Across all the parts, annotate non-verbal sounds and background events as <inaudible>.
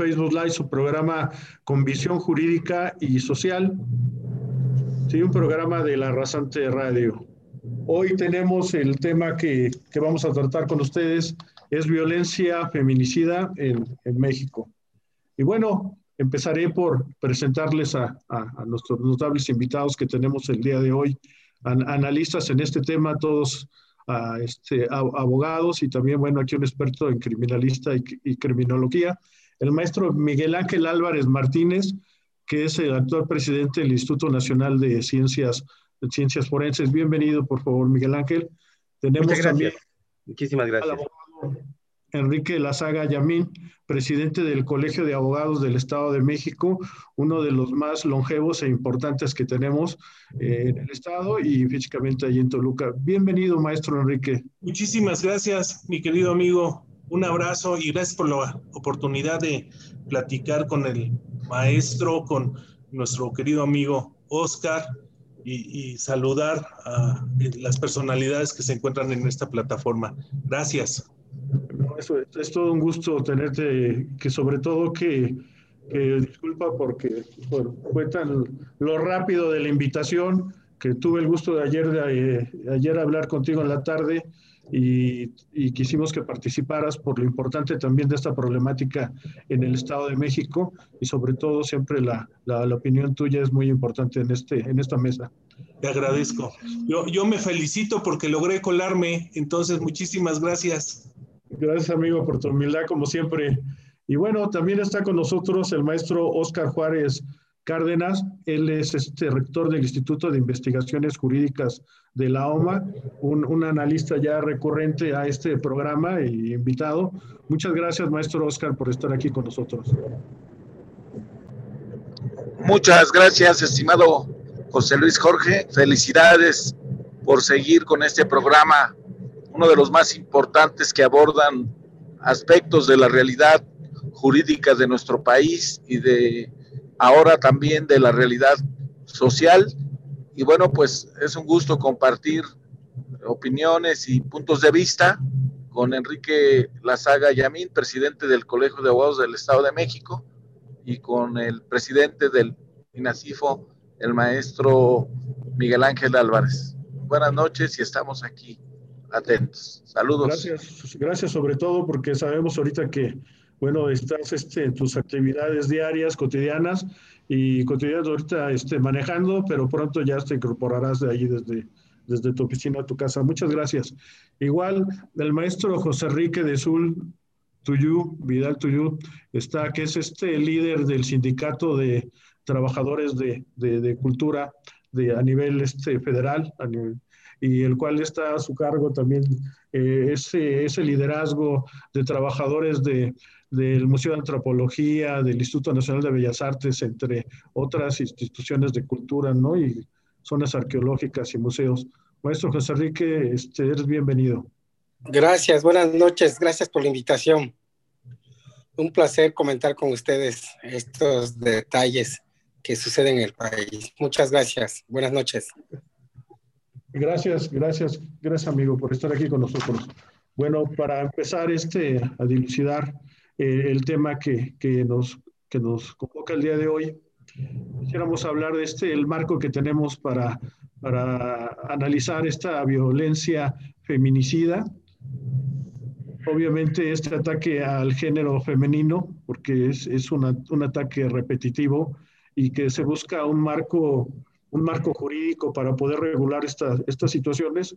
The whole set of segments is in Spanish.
Facebook Live, su programa con visión jurídica y social. Sí, un programa de la Rasante Radio. Hoy tenemos el tema que, que, vamos a tratar con ustedes, es violencia feminicida en, en México. Y bueno, empezaré por presentarles a, a, nuestros notables invitados que tenemos el día de hoy, an, analistas en este tema, todos este, abogados y también, bueno, aquí un experto en criminalista y criminología, el maestro Miguel Ángel Álvarez Martínez, que es el actual presidente del Instituto Nacional de Ciencias, de Ciencias Forenses. Bienvenido, por favor, Miguel Ángel. Tenemos Muchas gracias. También Muchísimas gracias. Enrique Lazaga Yamín, presidente del Colegio de Abogados del Estado de México, uno de los más longevos e importantes que tenemos eh, en el Estado y físicamente allí en Toluca. Bienvenido, maestro Enrique. Muchísimas gracias, mi querido amigo. Un abrazo y gracias por la oportunidad de platicar con el maestro, con nuestro querido amigo Oscar y, y saludar a las personalidades que se encuentran en esta plataforma. Gracias. Eso, es todo un gusto tenerte, que sobre todo que, que disculpa porque fue tan lo rápido de la invitación que tuve el gusto de ayer, de, de ayer hablar contigo en la tarde y, y, quisimos que participaras por lo importante también de esta problemática en el Estado de México y sobre todo siempre la, la, la opinión tuya es muy importante en, este, en esta mesa. Te agradezco. Yo, yo me felicito porque logré colarme, entonces muchísimas gracias. Gracias, amigo, por tu humildad, como siempre. Y bueno, también está con nosotros el maestro Oscar Juárez Cárdenas. Él es este rector del Instituto de Investigaciones Jurídicas de la OMA, un, un analista ya recurrente a este programa y invitado. Muchas gracias, maestro Oscar, por estar aquí con nosotros. Muchas gracias, estimado José Luis Jorge. Felicidades por seguir con este programa uno de los más importantes que abordan aspectos de la realidad jurídica de nuestro país y de ahora también de la realidad social. Y bueno, pues es un gusto compartir opiniones y puntos de vista con Enrique Lazaga Yamín, presidente del Colegio de Abogados del Estado de México, y con el presidente del INACIFO, el maestro Miguel Ángel Álvarez. Buenas noches y estamos aquí atentos. Saludos. Gracias, gracias sobre todo porque sabemos ahorita que, bueno, estás este, en tus actividades diarias, cotidianas y cotidianas ahorita este, manejando, pero pronto ya te incorporarás de allí desde, desde tu oficina a tu casa. Muchas gracias. Igual, el maestro José Enrique de Sul Tuyú, Vidal Tuyú, está, que es este líder del sindicato de trabajadores de, de, de cultura de, a nivel este, federal, a nivel, y el cual está a su cargo también eh, ese, ese liderazgo de trabajadores de, del Museo de Antropología, del Instituto Nacional de Bellas Artes, entre otras instituciones de cultura, ¿no? Y zonas arqueológicas y museos. Maestro José Enrique, este, eres bienvenido. Gracias, buenas noches, gracias por la invitación. Un placer comentar con ustedes estos detalles que suceden en el país. Muchas gracias, buenas noches. Gracias, gracias, gracias amigo por estar aquí con nosotros. Bueno, para empezar este, a dilucidar eh, el tema que, que, nos, que nos convoca el día de hoy, quisiéramos hablar de este, el marco que tenemos para, para analizar esta violencia feminicida. Obviamente este ataque al género femenino, porque es, es una, un ataque repetitivo y que se busca un marco un marco jurídico para poder regular esta, estas situaciones.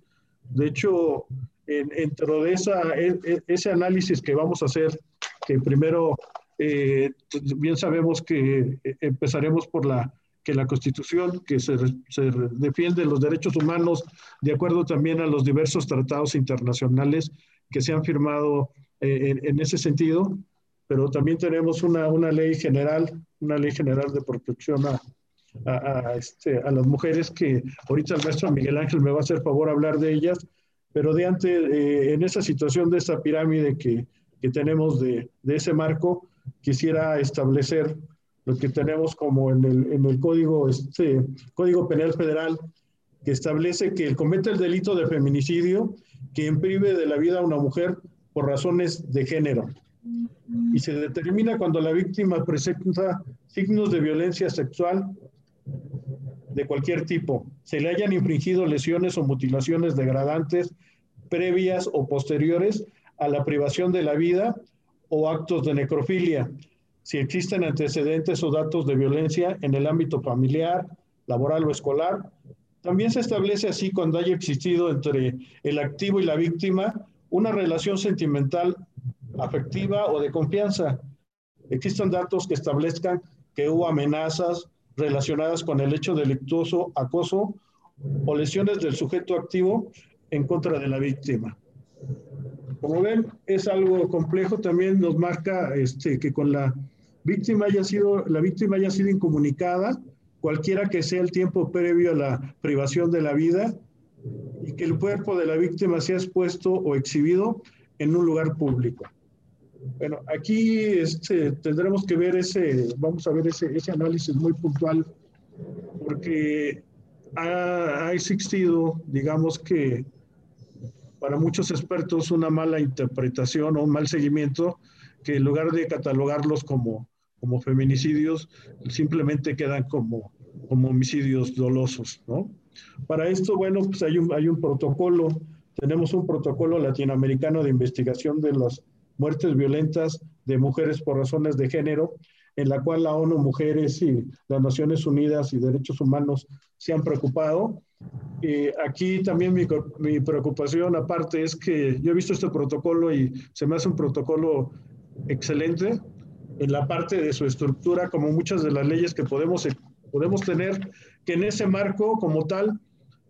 De hecho, en, dentro de esa, e, e, ese análisis que vamos a hacer, que primero eh, bien sabemos que eh, empezaremos por la que la Constitución, que se, se, defiende los derechos humanos de acuerdo también a los diversos tratados internacionales que se han firmado eh, en, en, ese sentido, pero también tenemos una, una ley general, una ley general de protección a, a, a, este, a, las mujeres que ahorita el maestro Miguel Ángel me va a hacer favor hablar de ellas, pero de antes, eh, en esa situación de esta pirámide que, que tenemos de, ese marco, quisiera establecer lo que tenemos como en el, código, este, código Penal Federal, que establece que el comete el delito de feminicidio quien prive de la vida a una mujer por razones de género. y se determina cuando la víctima presenta signos de violencia sexual de cualquier tipo, se le hayan infringido lesiones o mutilaciones degradantes previas o posteriores a la privación de la vida o actos de necrofilia, si existen antecedentes o datos de violencia en el ámbito familiar, laboral o escolar. También se establece así cuando haya existido entre el activo y la víctima una relación sentimental, afectiva o de confianza. Existen datos que establezcan que hubo amenazas relacionadas con el hecho delictuoso, acoso o lesiones del sujeto activo en contra de la víctima. Como ven, es algo complejo, también nos marca este, que con la víctima haya sido, la víctima haya sido incomunicada, cualquiera que sea el tiempo previo a la privación de la vida, y que el cuerpo de la víctima sea expuesto o exhibido en un lugar público. Bueno, aquí este, tendremos que ver ese, vamos a ver ese, ese análisis muy puntual, porque ha, ha existido, digamos que para muchos expertos, una mala interpretación o un mal seguimiento, que en lugar de catalogarlos como, como feminicidios, simplemente quedan como, como homicidios dolosos, ¿no? Para esto, bueno, pues hay un, hay un protocolo, tenemos un protocolo latinoamericano de investigación de las muertes violentas de mujeres por razones de género, en la cual la ONU Mujeres y las Naciones Unidas y Derechos Humanos se han preocupado. Aquí también mi, preocupación aparte es que yo he visto este protocolo y se me hace un protocolo excelente en la parte de su estructura, como muchas de las leyes que podemos, podemos tener, que en ese marco como tal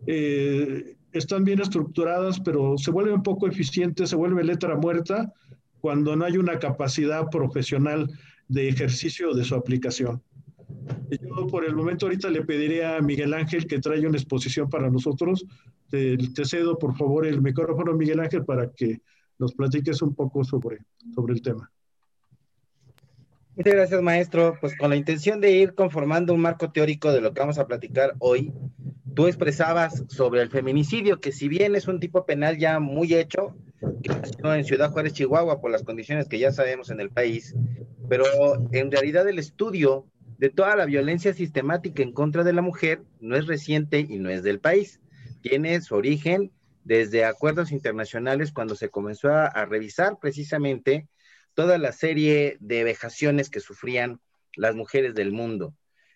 eh, están bien estructuradas, pero se vuelve un poco eficiente, se vuelve letra muerta cuando no hay una capacidad profesional de ejercicio de su aplicación. Yo por el momento ahorita le pediría a Miguel Ángel que traiga una exposición para nosotros. Te, cedo por favor el micrófono, Miguel Ángel, para que nos platiques un poco sobre, sobre el tema. Muchas gracias, maestro. Pues con la intención de ir conformando un marco teórico de lo que vamos a platicar hoy, tú expresabas sobre el feminicidio, que si bien es un tipo penal ya muy hecho, que nació en Ciudad Juárez, Chihuahua, por las condiciones que ya sabemos en el país, pero en realidad el estudio de toda la violencia sistemática en contra de la mujer no es reciente y no es del país. Tiene su origen desde acuerdos internacionales cuando se comenzó a, revisar precisamente toda la serie de vejaciones que sufrían las mujeres del mundo.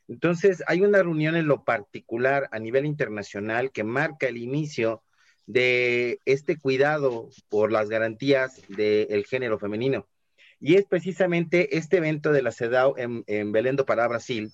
Entonces, hay una reunión en lo particular a nivel internacional que marca el inicio de este cuidado por las garantías del género femenino. Y es precisamente este evento de la CEDAW en, en Belém do Pará, Brasil,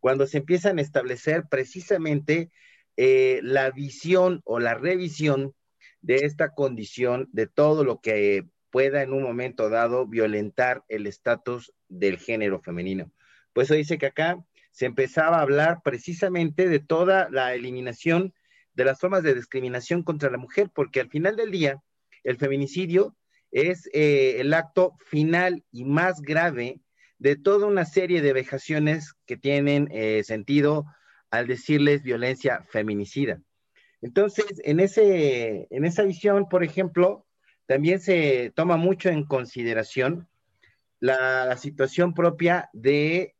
cuando se empiezan a establecer precisamente eh, la visión o la revisión de esta condición, de todo lo que pueda en un momento dado violentar el estatus del género femenino. Pues eso dice que acá se empezaba a hablar precisamente de toda la eliminación de las formas de discriminación contra la mujer, porque al final del día, el feminicidio es eh, el acto final y más grave de toda una serie de vejaciones que tienen eh, sentido al decirles violencia feminicida. Entonces, en, ese, en esa visión, por ejemplo, también se toma mucho en consideración la situación propia de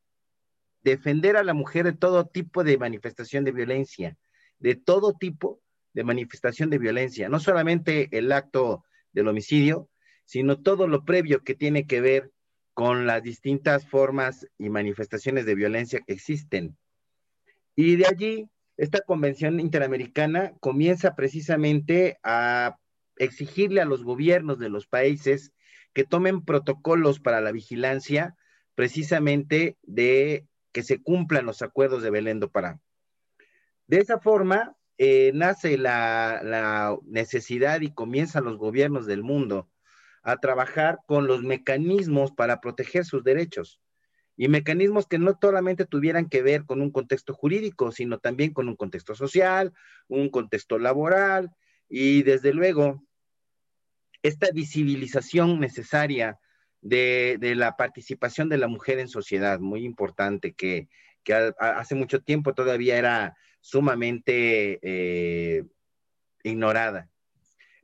defender a la mujer de todo tipo de manifestación de violencia, de todo tipo de manifestación de violencia, no solamente el acto del homicidio, sino todo lo previo que tiene que ver con las distintas formas y manifestaciones de violencia que existen. Y de allí, esta convención interamericana comienza precisamente a exigirle a los gobiernos de los países que tomen protocolos para la vigilancia precisamente de que se cumplan los acuerdos de Belén do Pará. De esa forma, eh, nace la, la necesidad y comienzan los gobiernos del mundo a trabajar con los mecanismos para proteger sus derechos y mecanismos que no solamente tuvieran que ver con un contexto jurídico, sino también con un contexto social, un contexto laboral y desde luego esta visibilización necesaria de, de la participación de la mujer en sociedad, muy importante, que, que hace mucho tiempo todavía era sumamente eh, ignorada.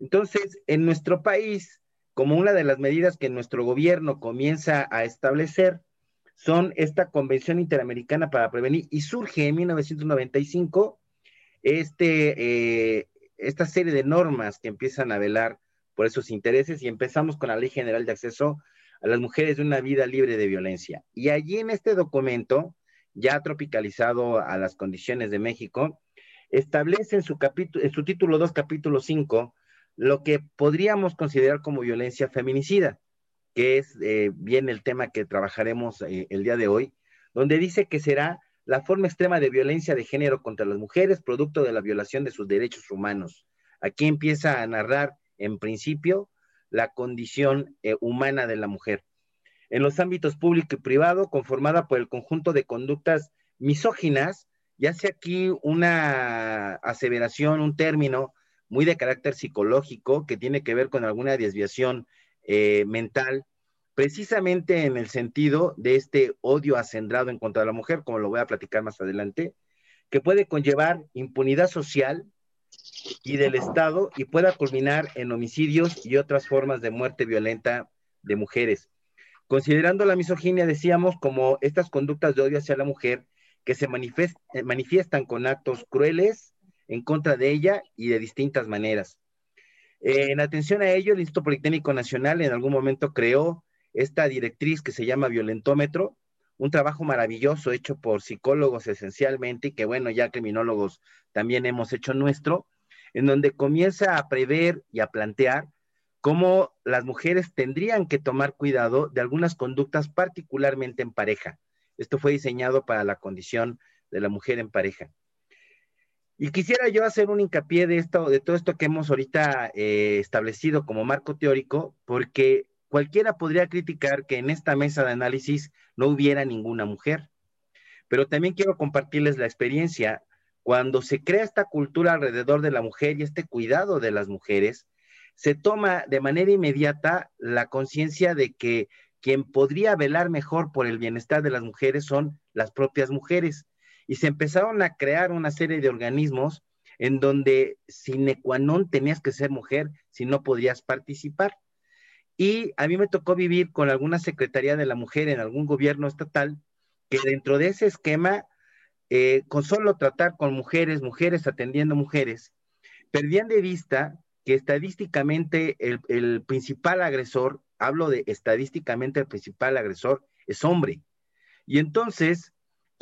Entonces, en nuestro país como una de las medidas que nuestro gobierno comienza a establecer son esta Convención Interamericana para Prevenir y surge en 1995 este, eh, esta serie de normas que empiezan a velar por esos intereses y empezamos con la Ley General de Acceso a las Mujeres de una Vida Libre de Violencia. Y allí en este documento, ya tropicalizado a las condiciones de México, establece en su, capítulo, en su título 2, capítulo 5, lo que podríamos considerar como violencia feminicida, que es eh, bien el tema que trabajaremos eh, el día de hoy, donde dice que será la forma extrema de violencia de género contra las mujeres, producto de la violación de sus derechos humanos. Aquí empieza a narrar, en principio, la condición eh, humana de la mujer. En los ámbitos público y privado, conformada por el conjunto de conductas misóginas, ya hace aquí una aseveración, un término muy de carácter psicológico que tiene que ver con alguna desviación eh, mental, precisamente en el sentido de este odio acendrado en contra de la mujer, como lo voy a platicar más adelante, que puede conllevar impunidad social y del Estado y pueda culminar en homicidios y otras formas de muerte violenta de mujeres. Considerando la misoginia, decíamos, como estas conductas de odio hacia la mujer que se eh, manifiestan con actos crueles en contra de ella y de distintas maneras. en atención a ello, el Instituto Politécnico Nacional en algún momento creó esta directriz que se llama violentómetro, un trabajo maravilloso hecho por psicólogos esencialmente y que bueno, ya criminólogos también hemos hecho nuestro, en donde comienza a prever y a plantear cómo las mujeres tendrían que tomar cuidado de algunas conductas particularmente en pareja. Esto fue diseñado para la condición de la mujer en pareja. Y quisiera yo hacer un hincapié de esto, de todo esto que hemos ahorita eh, establecido como marco teórico, porque cualquiera podría criticar que en esta mesa de análisis no hubiera ninguna mujer. Pero también quiero compartirles la experiencia. Cuando se crea esta cultura alrededor de la mujer y este cuidado de las mujeres, se toma de manera inmediata la conciencia de que quien podría velar mejor por el bienestar de las mujeres son las propias mujeres. Y se empezaron a crear una serie de organismos en donde sine qua tenías que ser mujer si no podías participar. Y a mí me tocó vivir con alguna Secretaría de la Mujer en algún gobierno estatal que dentro de ese esquema, eh, con solo tratar con mujeres, mujeres atendiendo mujeres, perdían de vista que estadísticamente el principal agresor hablo de estadísticamente el principal agresor es hombre. Y entonces,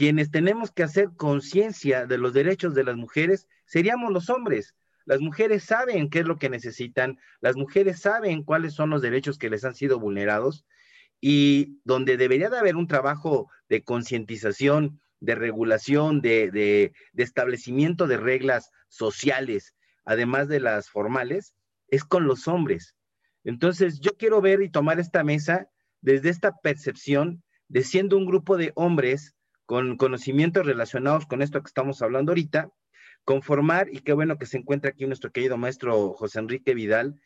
quienes tenemos que hacer conciencia de los derechos de las mujeres seríamos los hombres. Las mujeres saben qué es lo que necesitan, las mujeres saben cuáles son los derechos que les han sido vulnerados y donde debería de haber un trabajo de concientización, de regulación, de, de, establecimiento de reglas sociales, además de las formales, es con los hombres. Entonces, yo quiero ver y tomar esta mesa desde esta percepción de siendo un grupo de hombres con conocimientos relacionados con esto que estamos hablando ahorita, conformar, y qué bueno que se encuentra aquí nuestro querido maestro José Enrique Vidal,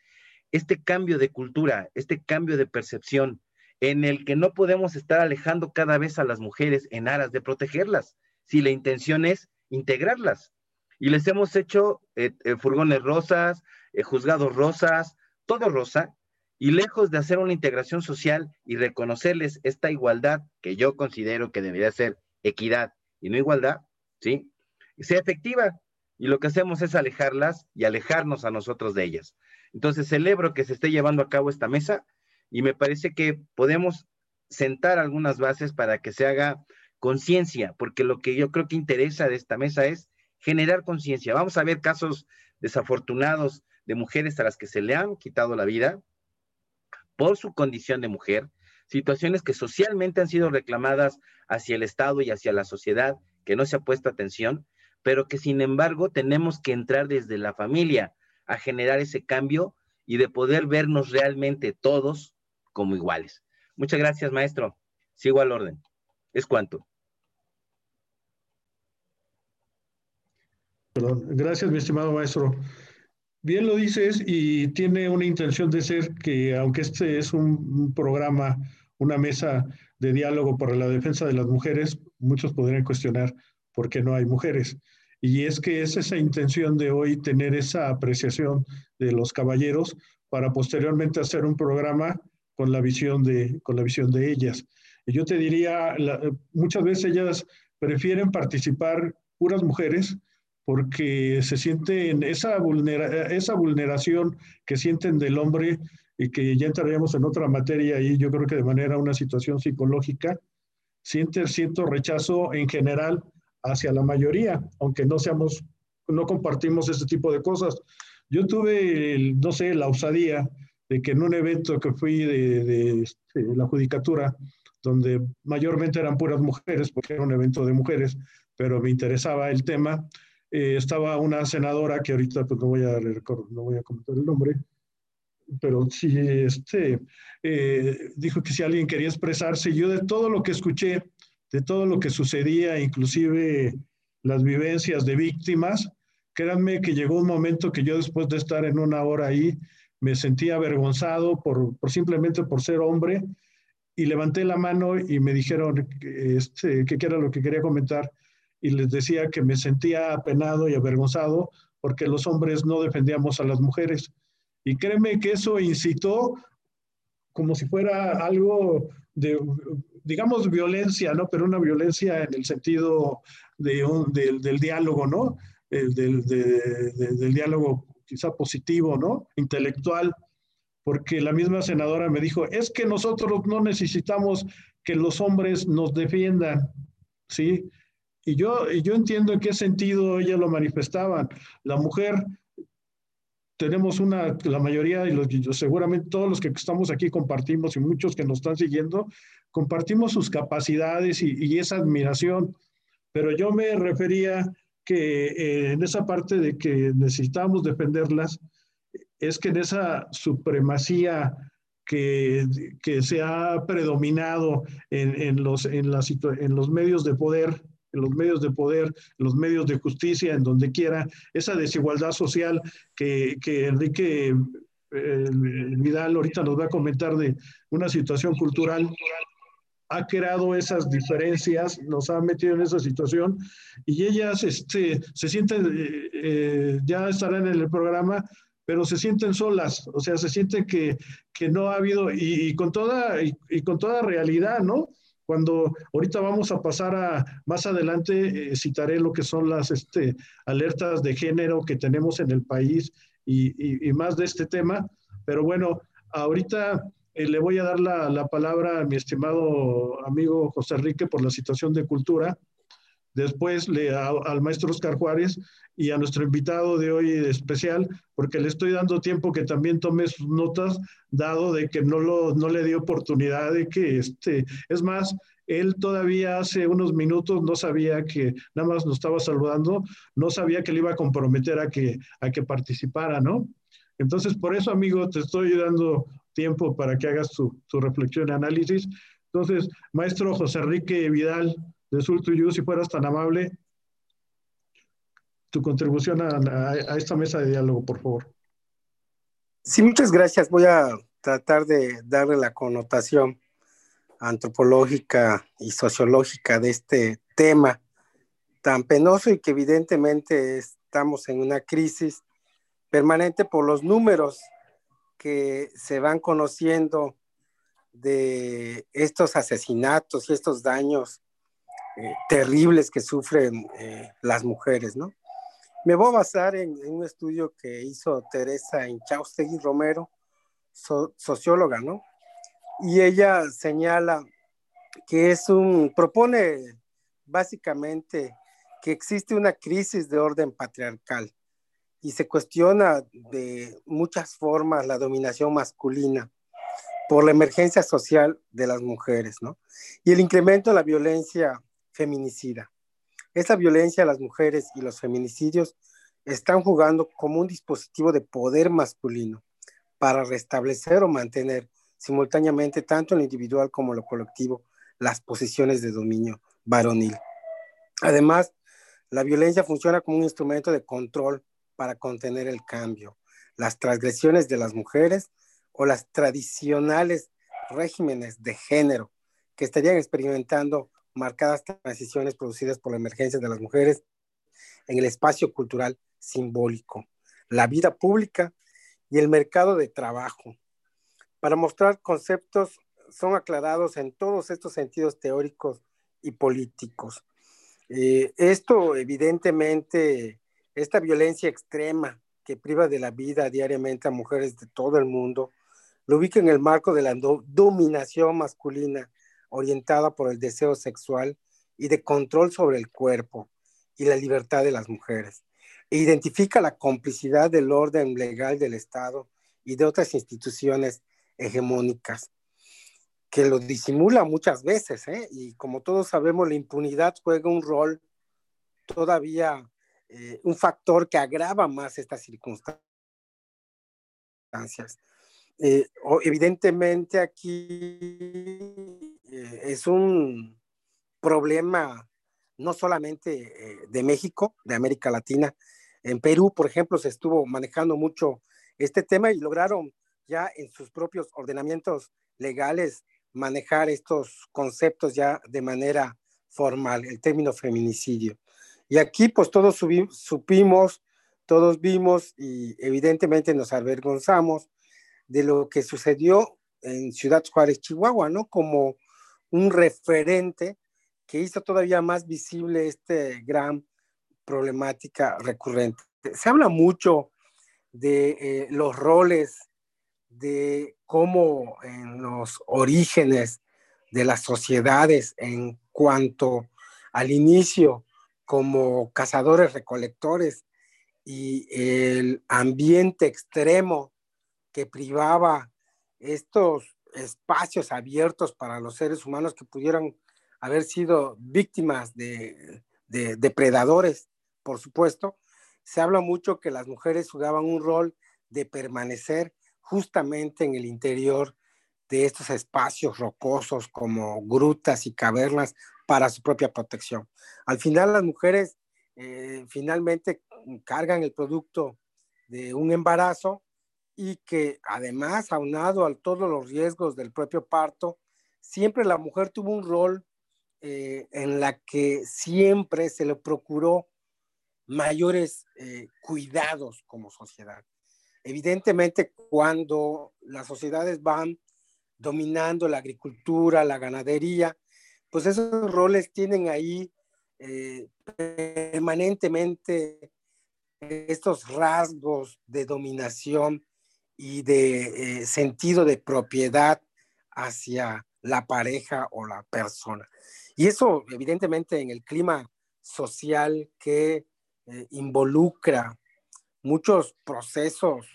este cambio de cultura, este cambio de percepción, en el que no podemos estar alejando cada vez a las mujeres en aras de protegerlas, si la intención es integrarlas. Y les hemos hecho eh, eh, furgones rosas, eh, juzgados rosas, todo rosa, y lejos de hacer una integración social y reconocerles esta igualdad que yo considero que debería ser equidad y no igualdad, ¿sí? Sea efectiva. Y lo que hacemos es alejarlas y alejarnos a nosotros de ellas. Entonces celebro que se esté llevando a cabo esta mesa y me parece que podemos sentar algunas bases para que se haga conciencia, porque lo que yo creo que interesa de esta mesa es generar conciencia. Vamos a ver casos desafortunados de mujeres a las que se le han quitado la vida por su condición de mujer, situaciones que socialmente han sido reclamadas hacia el Estado y hacia la sociedad, que no se ha puesto atención, pero que sin embargo tenemos que entrar desde la familia a generar ese cambio y de poder vernos realmente todos como iguales. Muchas gracias, maestro. Sigo al orden. Es cuanto. Gracias, mi estimado maestro. Bien lo dices y tiene una intención de ser que, aunque este es un, programa, una mesa de diálogo para la defensa de las mujeres, muchos podrían cuestionar por qué no hay mujeres. Y es que es esa intención de hoy tener esa apreciación de los caballeros para posteriormente hacer un programa con la visión de, con la visión de ellas. Y yo te diría, muchas veces ellas prefieren participar puras mujeres porque se sienten esa, esa vulneración que sienten del hombre y que ya entraríamos en otra materia y yo creo que de manera una situación psicológica, siente cierto rechazo en general hacia la mayoría, aunque no seamos, no compartimos este tipo de cosas. Yo tuve, no sé, la osadía de que en un evento que fui de, de, este, la judicatura, donde mayormente eran puras mujeres, porque era un evento de mujeres, pero me interesaba el tema, eh, estaba una senadora que ahorita pues no voy a no voy a comentar el nombre, pero sí este, eh, dijo que si alguien quería expresarse, yo de todo lo que escuché, de todo lo que sucedía, inclusive las vivencias de víctimas, créanme que llegó un momento que yo después de estar en una hora ahí, me sentía avergonzado por, por simplemente por ser hombre y levanté la mano y me dijeron que, este, que era lo que quería comentar y les decía que me sentía apenado y avergonzado porque los hombres no defendíamos a las mujeres. Y créeme que eso incitó como si fuera algo de, digamos, violencia, ¿no? Pero una violencia en el sentido de un, del diálogo, ¿no? del, del diálogo quizá positivo, ¿no? Intelectual, porque la misma senadora me dijo, es que nosotros no necesitamos que los hombres nos defiendan, ¿sí? Y yo, y yo entiendo en qué sentido ella lo manifestaban. La mujer, tenemos una, la mayoría, y los, seguramente todos los que estamos aquí compartimos y muchos que nos están siguiendo, compartimos sus capacidades y, y esa admiración. Pero yo me refería que eh, en esa parte de que necesitamos defenderlas, es que en esa supremacía que, que se ha predominado en, en los, en, la, en los medios de poder, en los medios de poder, en los medios de justicia, en donde quiera, esa desigualdad social que, que Enrique eh, Vidal ahorita nos va a comentar de una situación cultural ha creado esas diferencias, nos ha metido en esa situación y ellas este, se sienten, eh, eh, ya estarán en el programa, pero se sienten solas, o sea, se sienten que, que no ha habido, y, con toda, y, con toda realidad, ¿no? Cuando ahorita vamos a pasar a, más adelante, eh, citaré lo que son las este, alertas de género que tenemos en el país y, y más de este tema, pero bueno, ahorita eh, le voy a dar la, palabra a mi estimado amigo José Enrique por la situación de cultura. Después le, al maestro Oscar Juárez y a nuestro invitado de hoy especial, porque le estoy dando tiempo que también tome sus notas, dado de que no, lo, no le dio oportunidad de que, este, es más, él todavía hace unos minutos no sabía que, nada más nos estaba saludando, no sabía que le iba a comprometer a que, a que participara, ¿no? Entonces, por eso, amigo, te estoy dando tiempo para que hagas tu, reflexión y análisis. Entonces, maestro José Enrique Vidal de Sultuyú, si fueras tan amable, tu contribución a, esta mesa de diálogo, por favor. Sí, muchas gracias. Voy a tratar de darle la connotación antropológica y sociológica de este tema tan penoso y que evidentemente estamos en una crisis permanente por los números que se van conociendo de estos asesinatos y estos daños eh, terribles que sufren eh, las mujeres, ¿no? Me voy a basar en, un estudio que hizo Teresa Inchaustegui Romero, socióloga, ¿no? Y ella señala que es un, propone básicamente que existe una crisis de orden patriarcal y se cuestiona de muchas formas la dominación masculina por la emergencia social de las mujeres, ¿no? Y el incremento de la violencia feminicida. Esa violencia a las mujeres y los feminicidios están jugando como un dispositivo de poder masculino para restablecer o mantener simultáneamente tanto en lo individual como en lo colectivo las posiciones de dominio varonil. Además, la violencia funciona como un instrumento de control para contener el cambio, las transgresiones de las mujeres o las tradicionales regímenes de género que estarían experimentando marcadas transiciones producidas por la emergencia de las mujeres en el espacio cultural simbólico, la vida pública y el mercado de trabajo. Para mostrar conceptos son aclarados en todos estos sentidos teóricos y políticos. Eh, esto evidentemente, esta violencia extrema que priva de la vida diariamente a mujeres de todo el mundo, lo ubica en el marco de la dominación masculina orientada por el deseo sexual y de control sobre el cuerpo y la libertad de las mujeres. E identifica la complicidad del orden legal del Estado y de otras instituciones hegemónicas, que lo disimula muchas veces, ¿eh? y como todos sabemos, la impunidad juega un rol todavía eh, un factor que agrava más estas circunstancias. Eh, evidentemente aquí eh, es un problema no solamente de México, de América Latina. En Perú, por ejemplo, se estuvo manejando mucho este tema y lograron ya en sus propios ordenamientos legales manejar estos conceptos ya de manera formal, el término feminicidio. Y aquí pues todos supimos, todos vimos y evidentemente nos avergonzamos de lo que sucedió en Ciudad Juárez, Chihuahua, ¿no? Como un referente que hizo todavía más visible esta gran problemática recurrente. Se habla mucho de eh, los roles, de cómo en los orígenes de las sociedades en cuanto al inicio como cazadores recolectores y el ambiente extremo que privaba estos espacios abiertos para los seres humanos que pudieran haber sido víctimas de, depredadores, por supuesto, se habla mucho que las mujeres jugaban un rol de permanecer justamente en el interior de estos espacios rocosos como grutas y cavernas para su propia protección. Al final las mujeres eh, finalmente cargan el producto de un embarazo y que además, aunado a todos los riesgos del propio parto, siempre la mujer tuvo un rol eh, en la que siempre se le procuró mayores eh, cuidados como sociedad. Evidentemente, cuando las sociedades van dominando la agricultura, la ganadería, pues esos roles tienen ahí eh, permanentemente estos rasgos de dominación y de eh, sentido de propiedad hacia la pareja o la persona. Y eso evidentemente en el clima social que eh, involucra muchos procesos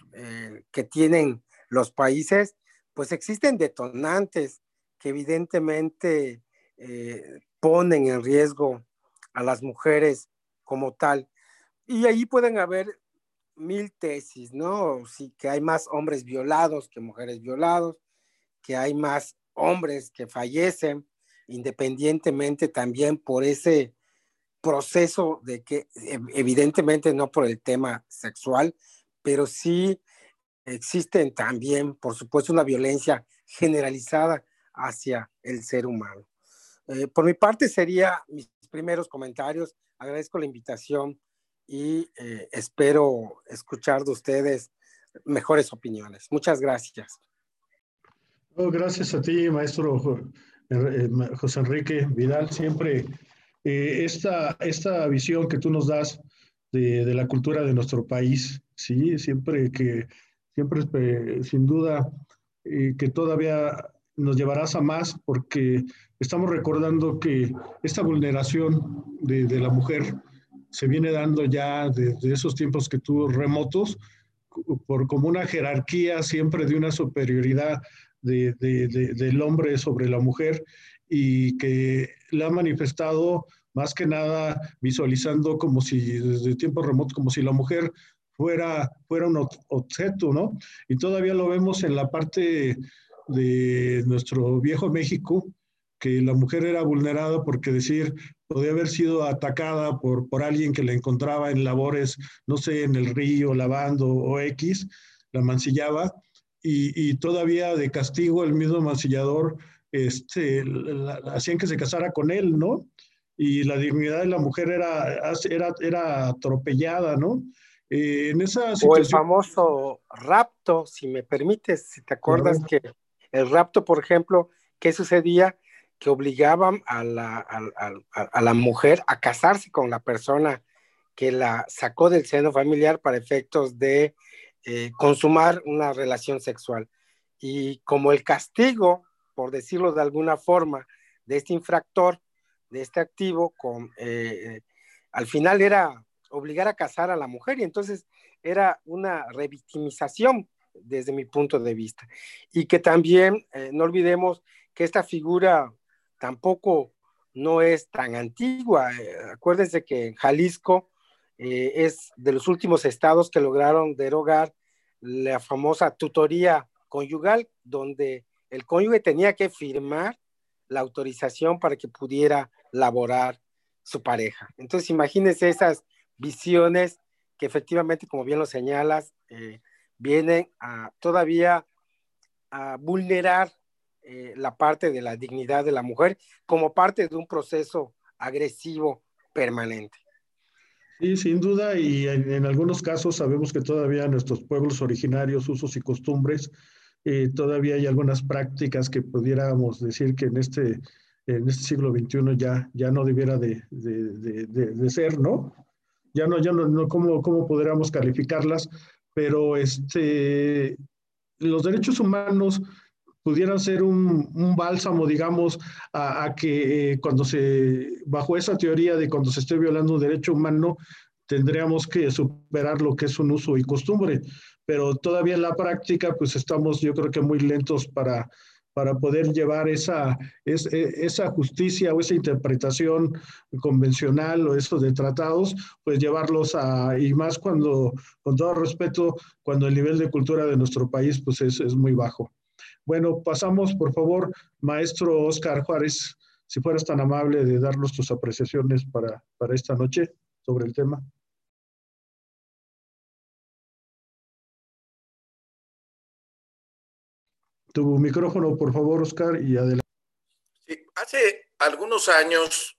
que tienen los países, pues existen detonantes que evidentemente eh, ponen en riesgo a las mujeres como tal. Y ahí pueden haber mil tesis, ¿no? Sí, que hay más hombres violados que mujeres violados, que hay más hombres que fallecen, independientemente también por ese proceso de que, evidentemente no por el tema sexual, pero sí existen también, por supuesto, una violencia generalizada hacia el ser humano. Eh, por mi parte sería mis primeros comentarios. Agradezco la invitación y eh, espero escuchar de ustedes mejores opiniones. Muchas gracias. Oh, gracias a ti, maestro eh, José Enrique Vidal. Siempre esta, esta visión que tú nos das de, de, la cultura de nuestro país, sí, siempre que, siempre sin duda, que todavía nos llevarás a más porque estamos recordando que esta vulneración de, de la mujer se viene dando ya desde esos tiempos que tuvo remotos, por como una jerarquía siempre de una superioridad de, del hombre sobre la mujer y que la ha manifestado más que nada visualizando como si desde tiempos remotos, como si la mujer fuera, fuera un objeto, ¿no? Y todavía lo vemos en la parte de nuestro viejo México, que la mujer era vulnerada porque decir, podía haber sido atacada por, por alguien que la encontraba en labores, no sé, en el río, lavando o X, la mancillaba, y, y todavía de castigo el mismo mancillador este, hacían que se casara con él, ¿no? Y la dignidad de la mujer era, era, era atropellada, ¿no? Eh, en esa situación... O el famoso rapto, si me permites, si te acuerdas que el rapto, por ejemplo, ¿qué sucedía? Que obligaban a la, a la mujer a casarse con la persona que la sacó del seno familiar para efectos de eh, consumar una relación sexual. Y como el castigo, por decirlo de alguna forma, de este infractor, de este activo, con, eh, al final era obligar a casar a la mujer y entonces era una revictimización desde mi punto de vista. Y que también eh, no olvidemos que esta figura tampoco no es tan antigua. acuérdense que Jalisco eh, es de los últimos estados que lograron derogar la famosa tutoría conyugal, donde el cónyuge tenía que firmar la autorización para que pudiera laborar su pareja. Entonces, imagínense esas visiones que efectivamente, como bien lo señalas, eh, vienen a todavía a vulnerar eh, la parte de la dignidad de la mujer como parte de un proceso agresivo permanente. Sí, sin duda, y en, algunos casos sabemos que todavía nuestros pueblos originarios, usos y costumbres, eh, todavía hay algunas prácticas que pudiéramos decir que en este, en este siglo XXI ya, ya no debiera de, de, de, ser, ¿no? Ya no, ya no, no ¿cómo, ¿cómo podríamos calificarlas? Pero este, los derechos humanos pudieran ser un, un bálsamo, digamos, a, que eh, cuando se, bajo esa teoría de cuando se esté violando un derecho humano, tendríamos que superar lo que es un uso y costumbre. Pero todavía en la práctica, pues estamos, yo creo que muy lentos para, para poder llevar esa, e, esa justicia o esa interpretación convencional o eso de tratados, pues llevarlos a, y más cuando, con todo respeto, cuando el nivel de cultura de nuestro país pues es, es muy bajo. Bueno, pasamos, por favor, maestro Oscar Juárez, si fueras tan amable de darnos tus apreciaciones para, para esta noche sobre el tema. Tu micrófono, por favor, Oscar, y adelante. Sí, hace algunos años,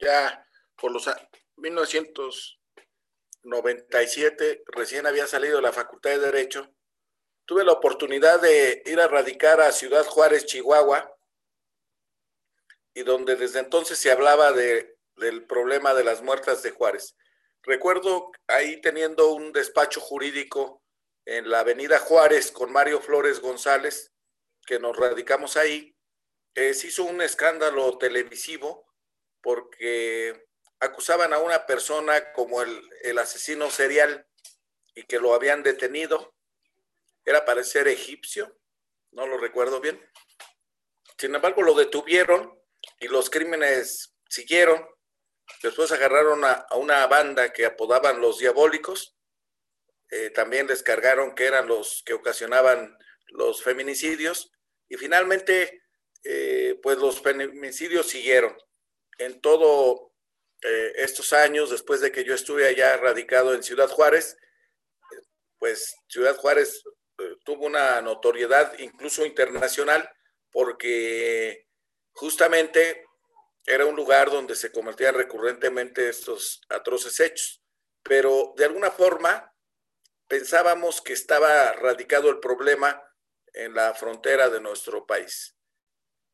ya por los 1997, recién había salido de la Facultad de Derecho, tuve la oportunidad de ir a radicar a Ciudad Juárez, Chihuahua, y donde desde entonces se hablaba de, del problema de las muertas de Juárez. Recuerdo ahí teniendo un despacho jurídico en la avenida Juárez con Mario Flores González, que nos radicamos ahí, eh, se hizo un escándalo televisivo porque acusaban a una persona como el, el asesino serial y que lo habían detenido era parecer egipcio, no lo recuerdo bien. Sin embargo, lo detuvieron y los crímenes siguieron. Después agarraron a, una banda que apodaban los diabólicos. Eh, también les cargaron que eran los que ocasionaban los feminicidios. Y finalmente, eh, pues los feminicidios siguieron. En todo eh, estos años, después de que yo estuve allá radicado en Ciudad Juárez, pues Ciudad Juárez tuvo una notoriedad incluso internacional porque justamente era un lugar donde se cometían recurrentemente estos atroces hechos. Pero de alguna forma pensábamos que estaba radicado el problema en la frontera de nuestro país.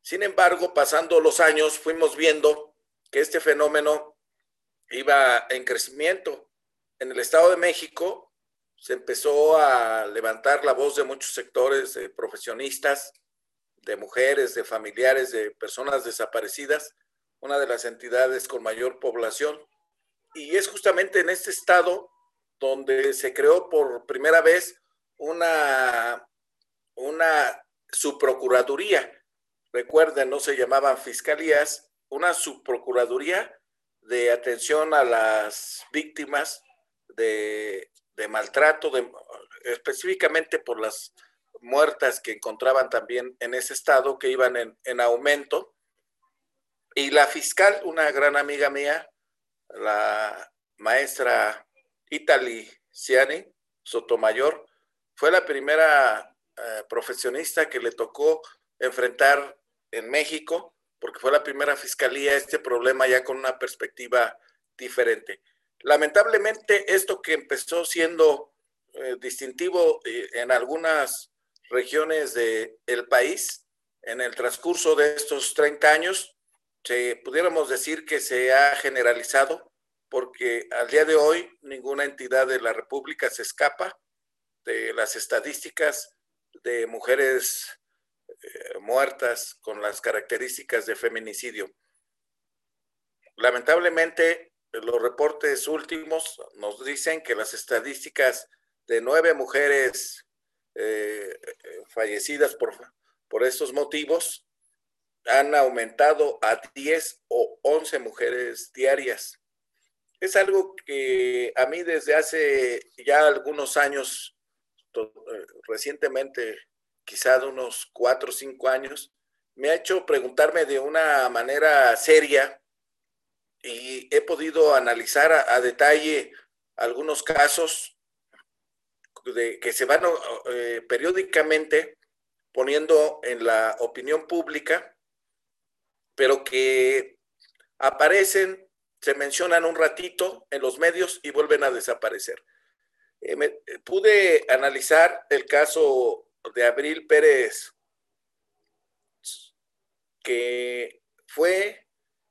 Sin embargo, pasando los años, fuimos viendo que este fenómeno iba en crecimiento. En el Estado de México se empezó a levantar la voz de muchos sectores, de profesionistas, de mujeres, de familiares, de personas desaparecidas, una de las entidades con mayor población. Y es justamente en este estado donde se creó por primera vez una, una subprocuraduría. Recuerden, no se llamaban fiscalías, una subprocuraduría de atención a las víctimas de de maltrato, específicamente por las muertas que encontraban también en ese estado, que iban en, aumento. Y la fiscal, una gran amiga mía, la maestra Itali Ciani Sotomayor, fue la primera eh, profesionista que le tocó enfrentar en México, porque fue la primera fiscalía este problema ya con una perspectiva diferente. Lamentablemente, esto que empezó siendo eh, distintivo eh, en algunas regiones del país, en el transcurso de estos 30 años, se, pudiéramos decir que se ha generalizado porque al día de hoy ninguna entidad de la República se escapa de las estadísticas de mujeres eh, muertas con las características de feminicidio. Lamentablemente, los reportes últimos nos dicen que las estadísticas de nueve mujeres eh, fallecidas por, por estos motivos han aumentado a 10 o 11 mujeres diarias. Es algo que a mí desde hace ya algunos años, eh, recientemente, quizá de unos 4 o 5 años, me ha hecho preguntarme de una manera seria y he podido analizar a, detalle algunos casos de, que se van eh, periódicamente poniendo en la opinión pública, pero que aparecen, se mencionan un ratito en los medios y vuelven a desaparecer. Eh, pude analizar el caso de Abril Pérez, que fue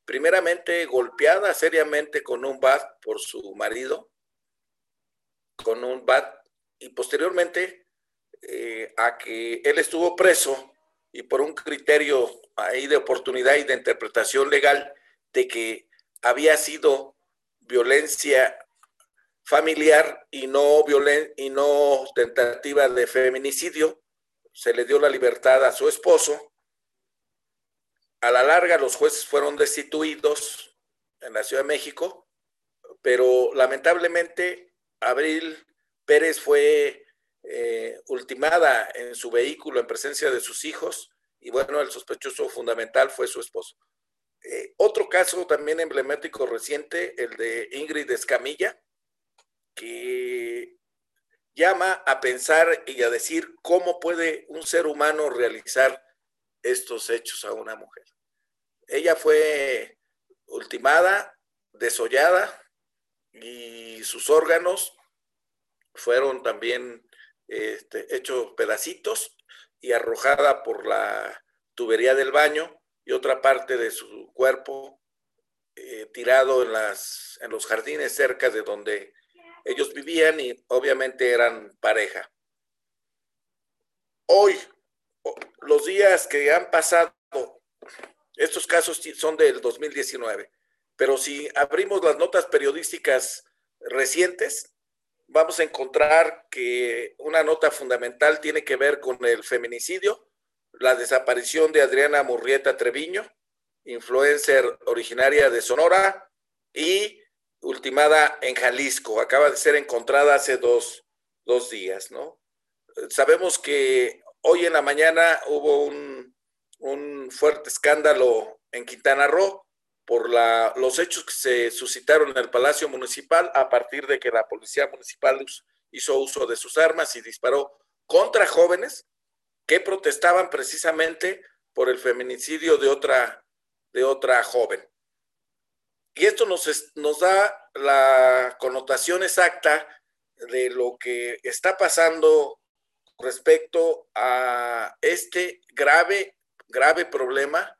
primeramente golpeada seriamente con un bat por su marido, con un bat, y posteriormente eh, a que él estuvo preso y por un criterio ahí de oportunidad y de interpretación legal de que había sido violencia familiar y no, violen y no tentativa de feminicidio, se le dio la libertad a su esposo a la larga los jueces fueron destituidos en la Ciudad de México, pero lamentablemente Abril Pérez fue eh, ultimada en su vehículo en presencia de sus hijos y bueno, el sospechoso fundamental fue su esposo. Eh, otro caso también emblemático reciente, el de Ingrid Escamilla, que llama a pensar y a decir cómo puede un ser humano realizar estos hechos a una mujer. Ella fue ultimada, desollada y sus órganos fueron también este, hechos pedacitos y arrojada por la tubería del baño y otra parte de su cuerpo eh, tirado en, las, en los jardines cerca de donde ellos vivían y obviamente eran pareja. Hoy, los días que han pasado, estos casos son del 2019, pero si abrimos las notas periodísticas recientes, vamos a encontrar que una nota fundamental tiene que ver con el feminicidio, la desaparición de Adriana Murrieta Treviño, influencer originaria de Sonora y ultimada en Jalisco. Acaba de ser encontrada hace dos, dos días, ¿no? Sabemos que Hoy en la mañana hubo un, fuerte escándalo en Quintana Roo por la, los hechos que se suscitaron en el Palacio Municipal a partir de que la Policía Municipal hizo uso de sus armas y disparó contra jóvenes que protestaban precisamente por el feminicidio de otra, de otra joven. Y esto nos, nos da la connotación exacta de lo que está pasando respecto a este grave, grave problema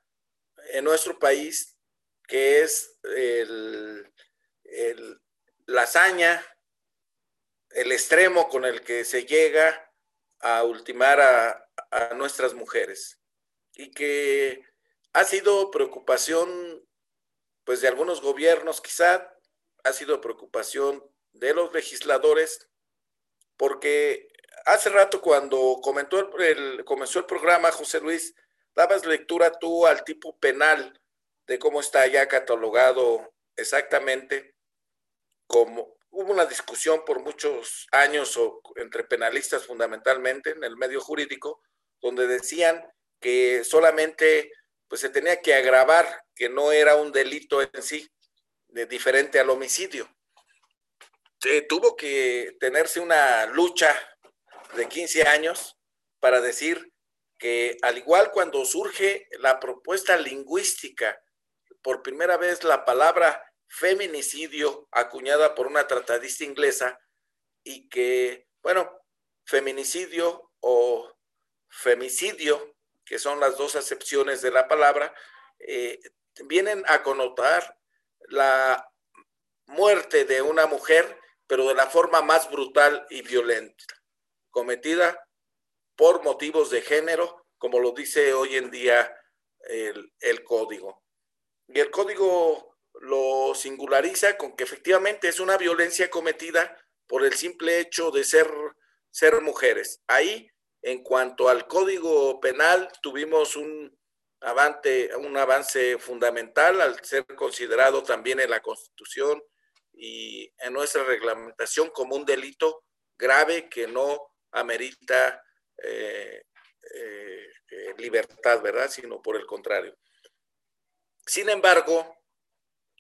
en nuestro país, que es el, la hazaña, el extremo con el que se llega a ultimar a, a nuestras mujeres. Y que ha sido preocupación pues de algunos gobiernos quizá, ha sido preocupación de los legisladores porque hace rato cuando comentó el, comenzó el programa, José Luis, dabas lectura tú al tipo penal de cómo está ya catalogado exactamente, como hubo una discusión por muchos años o, entre penalistas fundamentalmente en el medio jurídico, donde decían que solamente pues se tenía que agravar que no era un delito en sí, de, diferente al homicidio. tuvo que tenerse una lucha de 15 años para decir que al igual cuando surge la propuesta lingüística, por primera vez la palabra feminicidio acuñada por una tratadista inglesa y que, bueno, feminicidio o femicidio, que son las dos acepciones de la palabra, eh, vienen a connotar la muerte de una mujer, pero de la forma más brutal y violenta, cometida por motivos de género, como lo dice hoy en día el, el código. Y el código lo singulariza con que efectivamente es una violencia cometida por el simple hecho de ser, ser mujeres. Ahí, en cuanto al código penal, tuvimos un avance, un avance fundamental al ser considerado también en la Constitución y en nuestra reglamentación como un delito grave que no amerita eh, eh, eh, libertad, ¿verdad? Sino por el contrario. Sin embargo,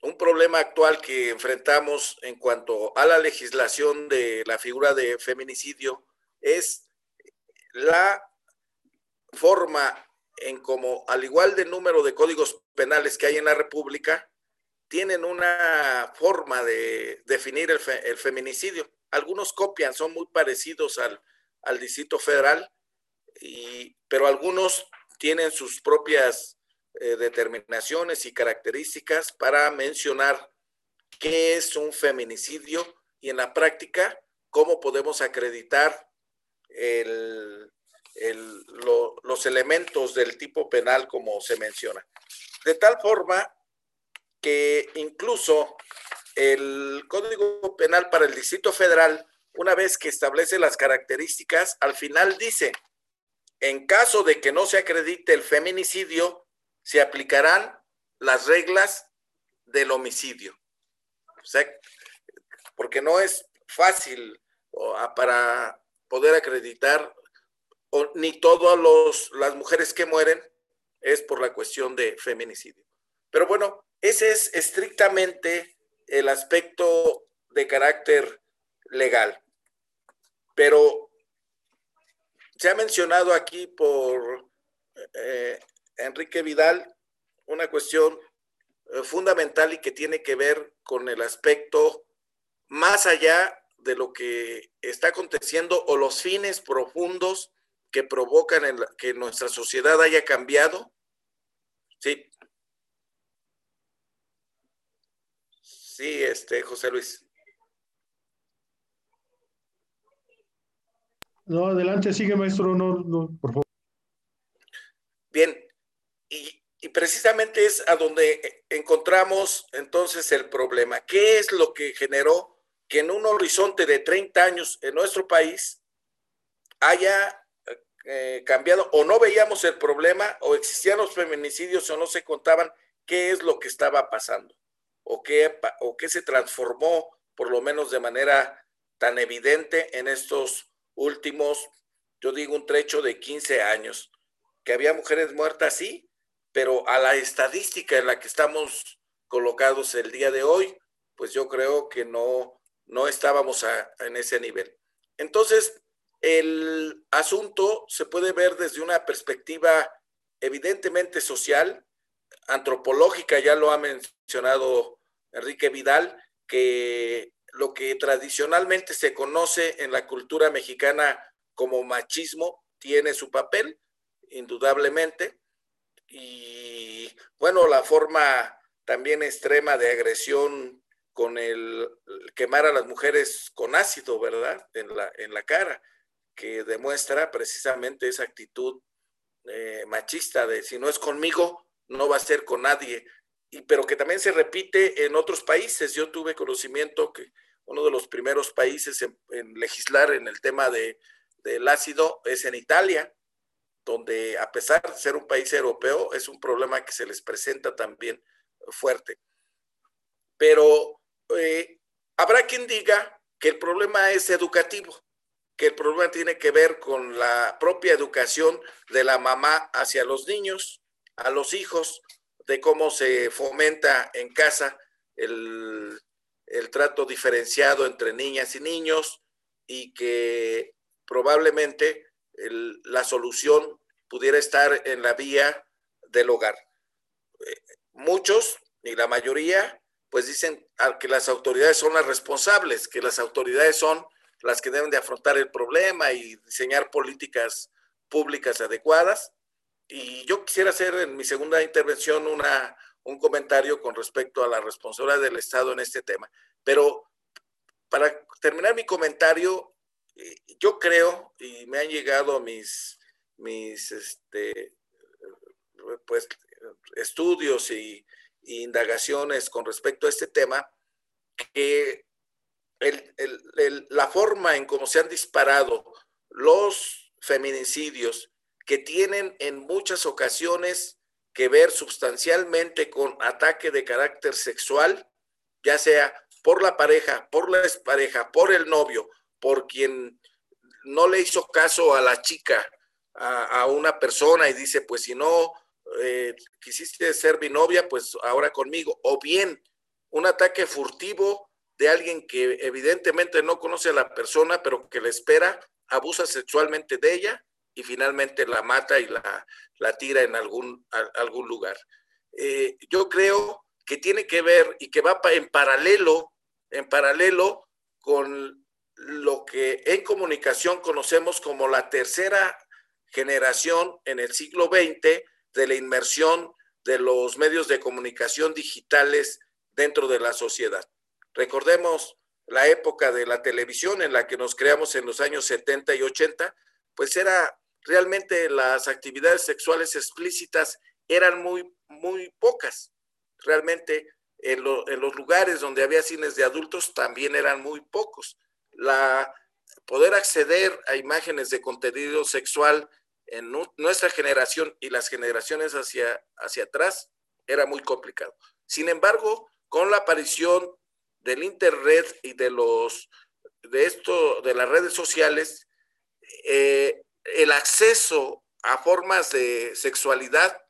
un problema actual que enfrentamos en cuanto a la legislación de la figura de feminicidio es la forma en como, al igual del número de códigos penales que hay en la República, tienen una forma de definir el, feminicidio. Algunos copian, son muy parecidos al, al Distrito Federal, y, pero algunos tienen sus propias eh, determinaciones y características para mencionar qué es un feminicidio y en la práctica cómo podemos acreditar los elementos del tipo penal como se menciona. De tal forma que incluso el Código Penal para el Distrito Federal, una vez que establece las características, al final dice, en caso de que no se acredite el feminicidio, se aplicarán las reglas del homicidio. O sea, porque no es fácil para poder acreditar, ni todas las mujeres que mueren es por la cuestión de feminicidio. Pero bueno, ese es estrictamente el aspecto de carácter legal. Pero se ha mencionado aquí por eh, Enrique Vidal una cuestión eh, fundamental y que tiene que ver con el aspecto más allá de lo que está aconteciendo o los fines profundos que provocan que nuestra sociedad haya cambiado. Sí. Sí, este, José Luis. No, adelante, sigue, maestro, no, no, por favor. Bien, y, precisamente es a donde encontramos entonces el problema. ¿Qué es lo que generó que en un horizonte de 30 años en nuestro país haya eh, cambiado o no veíamos el problema o existían los feminicidios o no se contaban qué es lo que estaba pasando o qué, o qué se transformó por lo menos de manera tan evidente en estos últimos, yo digo un trecho de 15 años, que había mujeres muertas, sí, pero a la estadística en la que estamos colocados el día de hoy, pues yo creo que no, no estábamos en ese nivel. Entonces, el asunto se puede ver desde una perspectiva evidentemente social, antropológica, ya lo ha mencionado Enrique Vidal, que lo que tradicionalmente se conoce en la cultura mexicana como machismo tiene su papel, indudablemente, y bueno, la forma también extrema de agresión con el quemar a las mujeres con ácido, ¿verdad? En la, en la cara, que demuestra precisamente esa actitud eh, machista de si no es conmigo, no va a ser con nadie. Pero que también se repite en otros países. Yo tuve conocimiento que uno de los primeros países en, en legislar en el tema de, del ácido es en Italia donde a pesar de ser un país europeo, es un problema que se les presenta también fuerte. Pero eh, habrá quien diga que el problema es educativo, que el problema tiene que ver con la propia educación de la mamá hacia los niños, a los hijos, de cómo se fomenta en casa el, trato diferenciado entre niñas y niños y que probablemente la solución pudiera estar en la vía del hogar. Eh, muchos, y la mayoría, pues dicen que las autoridades son las responsables, que las autoridades son las que deben de afrontar el problema y diseñar políticas públicas adecuadas. Y yo quisiera hacer en mi segunda intervención una, un comentario con respecto a la responsabilidad del Estado en este tema. Pero para terminar mi comentario, eh, yo creo, y me han llegado mis, mis este, pues, estudios y, indagaciones con respecto a este tema, que la forma en cómo se han disparado los feminicidios que tienen en muchas ocasiones que ver sustancialmente con ataque de carácter sexual, ya sea por la pareja, por la expareja, por el novio, por quien no le hizo caso a la chica, a, una persona y dice, pues si no eh, quisiste ser mi novia, pues ahora conmigo. O bien un ataque furtivo de alguien que evidentemente no conoce a la persona, pero que le espera, abusa sexualmente de ella y finalmente la mata y la, la tira en algún, algún lugar. Eh, yo creo que tiene que ver y que va en paralelo, en paralelo con lo que en comunicación conocemos como la tercera generación en el siglo XX de la inmersión de los medios de comunicación digitales dentro de la sociedad. Recordemos la época de la televisión en la que nos creamos en los años 70 y 80, pues era realmente las actividades sexuales explícitas eran muy, muy pocas. Realmente en, los lugares donde había cines de adultos también eran muy pocos. La poder acceder a imágenes de contenido sexual en nuestra generación y las generaciones hacia, hacia atrás era muy complicado. Sin embargo, con la aparición del internet y de los de esto de las redes sociales, eh, el acceso a formas de sexualidad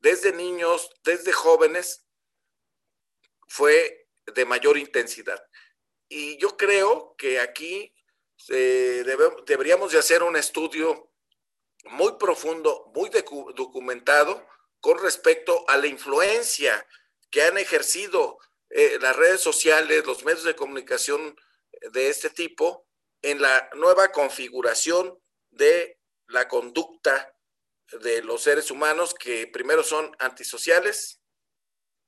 desde niños, desde jóvenes, fue de mayor intensidad. Y yo creo que aquí eh, deberíamos de hacer un estudio muy profundo, muy documentado con respecto a la influencia que han ejercido eh, las redes sociales, los medios de comunicación de este tipo en la nueva configuración de la conducta de los seres humanos que primero son antisociales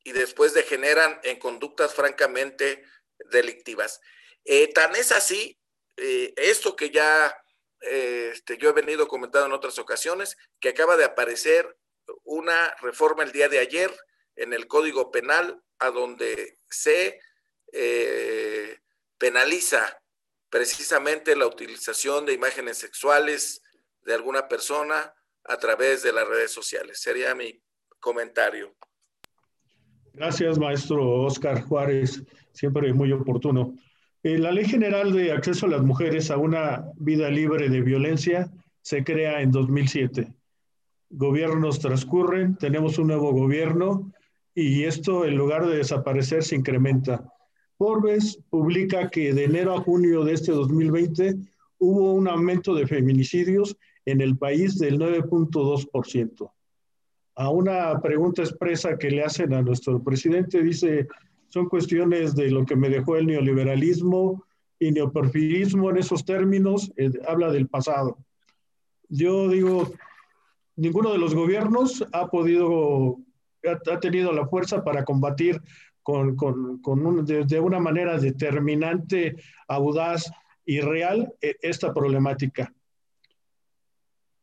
y después degeneran en conductas francamente delictivas. Eh, tan es así, eh, esto que ya este, yo he venido comentando en otras ocasiones, que acaba de aparecer una reforma el día de ayer en el Código Penal a donde se eh, penaliza precisamente la utilización de imágenes sexuales de alguna persona a través de las redes sociales. Sería mi comentario. Gracias, maestro Oscar Juárez, siempre muy oportuno. Eh, la Ley General de Acceso a las Mujeres a una Vida Libre de Violencia se crea en 2007. Gobiernos transcurren, tenemos un nuevo gobierno y esto en lugar de desaparecer se incrementa. Forbes publica que de enero a junio de este 2020 hubo un aumento de feminicidios en el país del 9.2%. A una pregunta expresa que le hacen a nuestro presidente, dice, son cuestiones de lo que me dejó el neoliberalismo y neoporfirismo en esos términos, eh, habla del pasado. Yo digo, ninguno de los gobiernos ha podido, ha, tenido la fuerza para combatir con, con, con de, una manera determinante, audaz y real eh, esta problemática.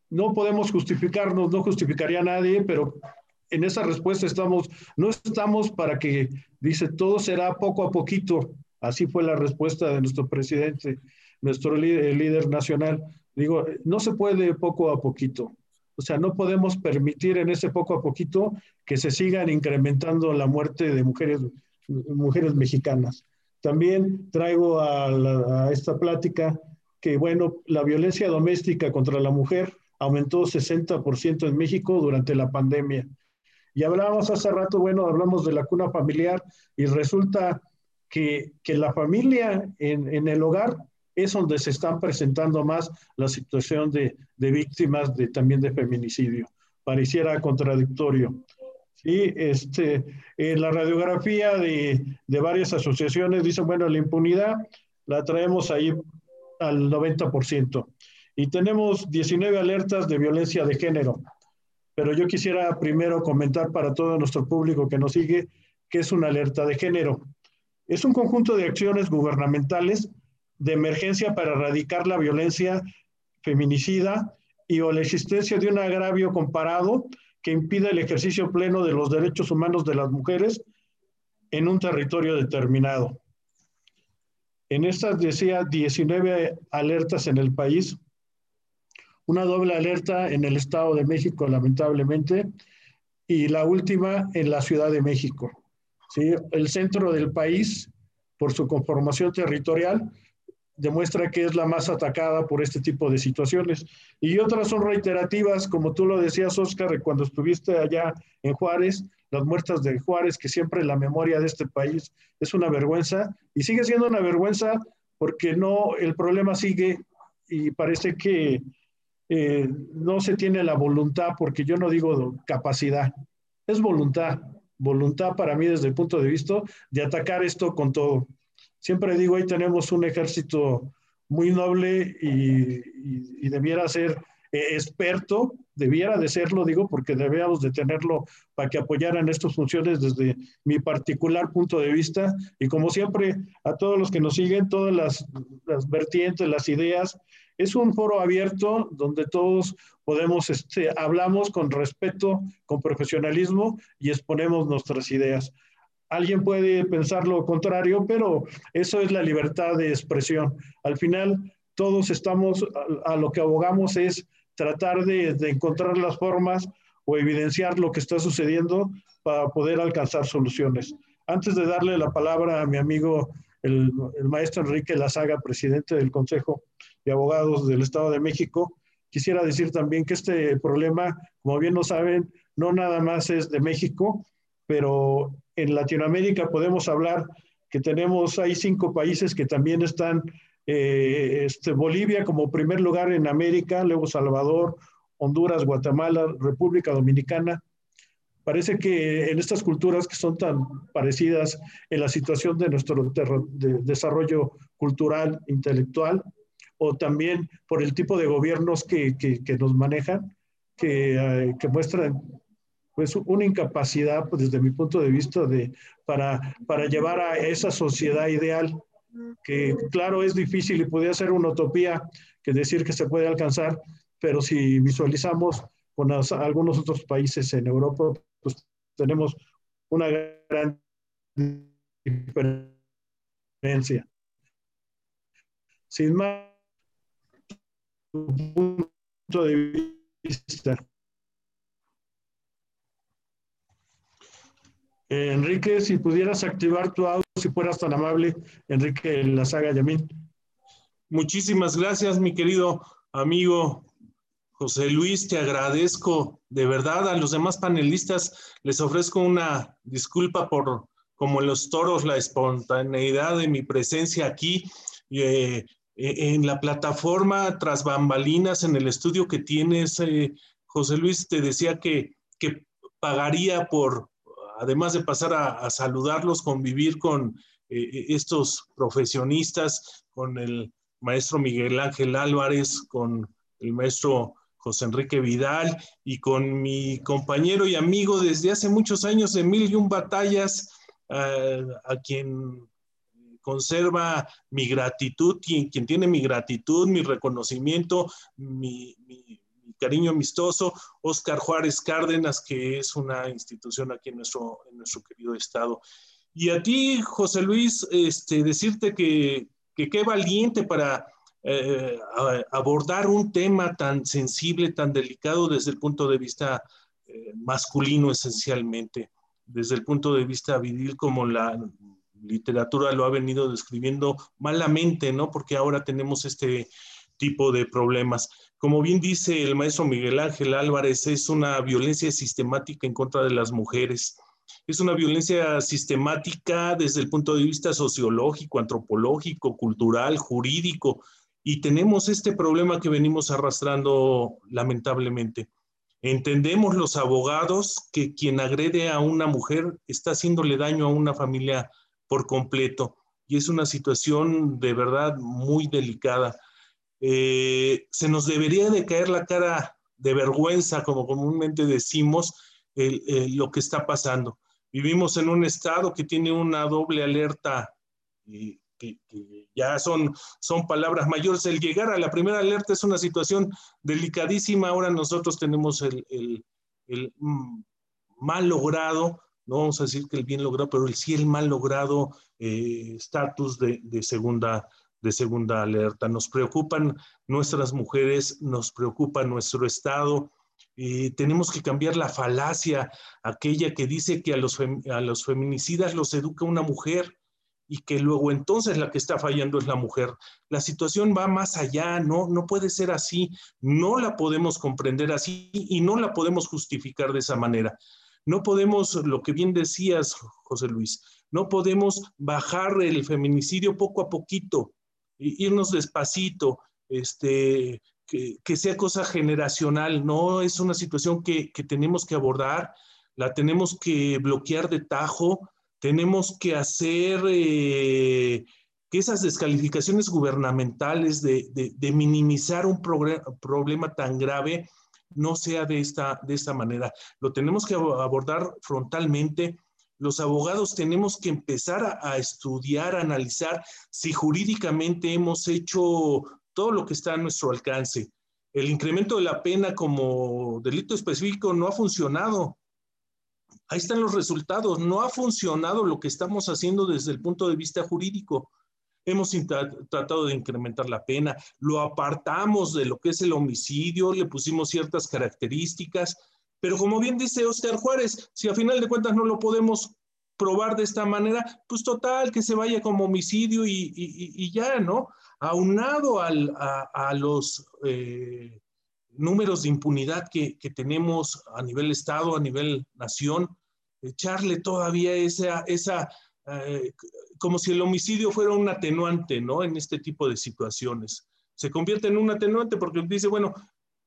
No podemos justificarnos, no justificaría a nadie, pero en esa respuesta estamos, no estamos para que, dice, todo será poco a poquito. Así fue la respuesta de nuestro presidente, nuestro líder, líder nacional. Digo, no se puede poco a poquito. O sea, no podemos permitir en ese poco a poquito que se sigan incrementando la muerte de mujeres, mujeres mexicanas. También traigo a, esta plática que, bueno, la violencia doméstica contra la mujer aumentó 60% en México durante la pandemia. Y hablábamos hace rato, bueno, hablamos de la cuna familiar y resulta que, que la familia en, en, el hogar es donde se están presentando más la situación de, de víctimas de, también de feminicidio. Pareciera contradictorio. Sí, este, en la radiografía de, de varias asociaciones dicen, bueno, la impunidad la traemos ahí al 90%. Y tenemos 19 alertas de violencia de género. Pero yo quisiera primero comentar para todo nuestro público que nos sigue qué es una alerta de género. Es un conjunto de acciones gubernamentales de emergencia para erradicar la violencia feminicida y o la existencia de un agravio comparado que impida el ejercicio pleno de los derechos humanos de las mujeres en un territorio determinado. En estas decía 19 alertas en el país, una doble alerta en el Estado de México, lamentablemente, y la última en la Ciudad de México. ¿sí? El centro del país, por su conformación territorial, demuestra que es la más atacada por este tipo de situaciones. Y otras son reiterativas, como tú lo decías, Oscar, cuando estuviste allá en Juárez, las muertas de Juárez, que siempre la memoria de este país es una vergüenza, y sigue siendo una vergüenza porque no, el problema sigue y parece que eh, no se tiene la voluntad, porque yo no digo capacidad, es voluntad, voluntad para mí desde el punto de vista de atacar esto con todo. Siempre digo, ahí tenemos un ejército muy noble y, debiera ser eh, experto, debiera de serlo, digo, porque debíamos de tenerlo para que apoyaran estas funciones desde mi particular punto de vista. Y como siempre, a todos los que nos siguen, todas las, las vertientes, las ideas, es un foro abierto donde todos podemos, este, hablamos con respeto, con profesionalismo y exponemos nuestras ideas. Alguien puede pensar lo contrario, pero eso es la libertad de expresión. Al final, todos estamos, a, lo que abogamos es tratar de, encontrar las formas o evidenciar lo que está sucediendo para poder alcanzar soluciones. Antes de darle la palabra a mi amigo, el, el maestro Enrique Lazaga, presidente del Consejo de Abogados del Estado de México, quisiera decir también que este problema, como bien lo saben, no nada más es de México, pero en Latinoamérica podemos hablar que tenemos, hay cinco países que también están, eh, este, Bolivia como primer lugar en América, luego Salvador, Honduras, Guatemala, República Dominicana. Parece que en estas culturas que son tan parecidas en la situación de nuestro desarrollo cultural, intelectual, o también por el tipo de gobiernos que, que, nos manejan, que, eh, que muestran pues una incapacidad pues, desde mi punto de vista de, para, para llevar a esa sociedad ideal que claro es difícil y podría ser una utopía que decir que se puede alcanzar, pero si visualizamos con algunos otros países en Europa, pues tenemos una gran diferencia. Sin más, punto de vista. Enrique, si pudieras activar tu audio, si fueras tan amable, Enrique La Saga Yamín. Muchísimas gracias, mi querido amigo José Luis, te agradezco de verdad. A los demás panelistas les ofrezco una disculpa por, como los toros, la espontaneidad de mi presencia aquí eh, en la plataforma tras bambalinas en el estudio que tienes. Eh, José Luis te decía que, que pagaría por además de pasar a, saludarlos, convivir con eh, eh, estos profesionistas, con el maestro Miguel Ángel Álvarez, con el maestro José Enrique Vidal y con mi compañero y amigo desde hace muchos años, Emilio y un batallas, a quien conserva mi gratitud, quien, tiene mi gratitud, mi reconocimiento, mi, cariño amistoso, Oscar Juárez Cárdenas, que es una institución aquí en nuestro, en nuestro querido estado. Y a ti, José Luis, este, decirte que, que qué valiente para eh, abordar un tema tan sensible, tan delicado desde el punto de vista eh, masculino esencialmente, desde el punto de vista viril como la literatura lo ha venido describiendo malamente, ¿no? Porque ahora tenemos este tipo de problemas. Como bien dice el maestro Miguel Ángel Álvarez, es una violencia sistemática en contra de las mujeres. Es una violencia sistemática desde el punto de vista sociológico, antropológico, cultural, jurídico. Y tenemos este problema que venimos arrastrando lamentablemente. Entendemos los abogados que quien agrede a una mujer está haciéndole daño a una familia por completo y es una situación de verdad muy delicada. Eh, se nos debería de caer la cara de vergüenza, como comúnmente decimos, lo que está pasando. Vivimos en un estado que tiene una doble alerta, que, ya son, son palabras mayores. El llegar a la primera alerta es una situación delicadísima. Ahora nosotros tenemos el, el, mm, mal logrado, no vamos a decir que el bien logrado, pero el sí el mal logrado eh, estatus de, de, segunda de segunda alerta. Nos preocupan nuestras mujeres, nos preocupa nuestro Estado. y tenemos que cambiar la falacia, aquella que dice que a los, a los feminicidas los educa una mujer y que luego entonces la que está fallando es la mujer. La situación va más allá, no, no puede ser así, no la podemos comprender así y no la podemos justificar de esa manera. No podemos, lo que bien decías, José Luis, no podemos bajar el feminicidio poco a poquito irnos despacito, este, que, sea cosa generacional, no es una situación que, tenemos que abordar, la tenemos que bloquear de tajo, tenemos que hacer eh, que esas descalificaciones gubernamentales de, minimizar un problema tan grave no sea de esta, de esta manera. Lo tenemos que abordar frontalmente los abogados tenemos que empezar a, estudiar, a analizar si jurídicamente hemos hecho todo lo que está a nuestro alcance. El incremento de la pena como delito específico no ha funcionado. Ahí están los resultados. No ha funcionado lo que estamos haciendo desde el punto de vista jurídico. Hemos tratado de incrementar la pena, lo apartamos de lo que es el homicidio, le pusimos ciertas características, pero como bien dice Oscar Juárez, si a final de cuentas no lo podemos probar de esta manera, pues total, que se vaya como homicidio y, ya, ¿no? Aunado al, a, los eh, números de impunidad que, tenemos a nivel Estado, a nivel nación, echarle todavía esa, esa eh, como si el homicidio fuera un atenuante, ¿no? En este tipo de situaciones. Se convierte en un atenuante porque dice, bueno,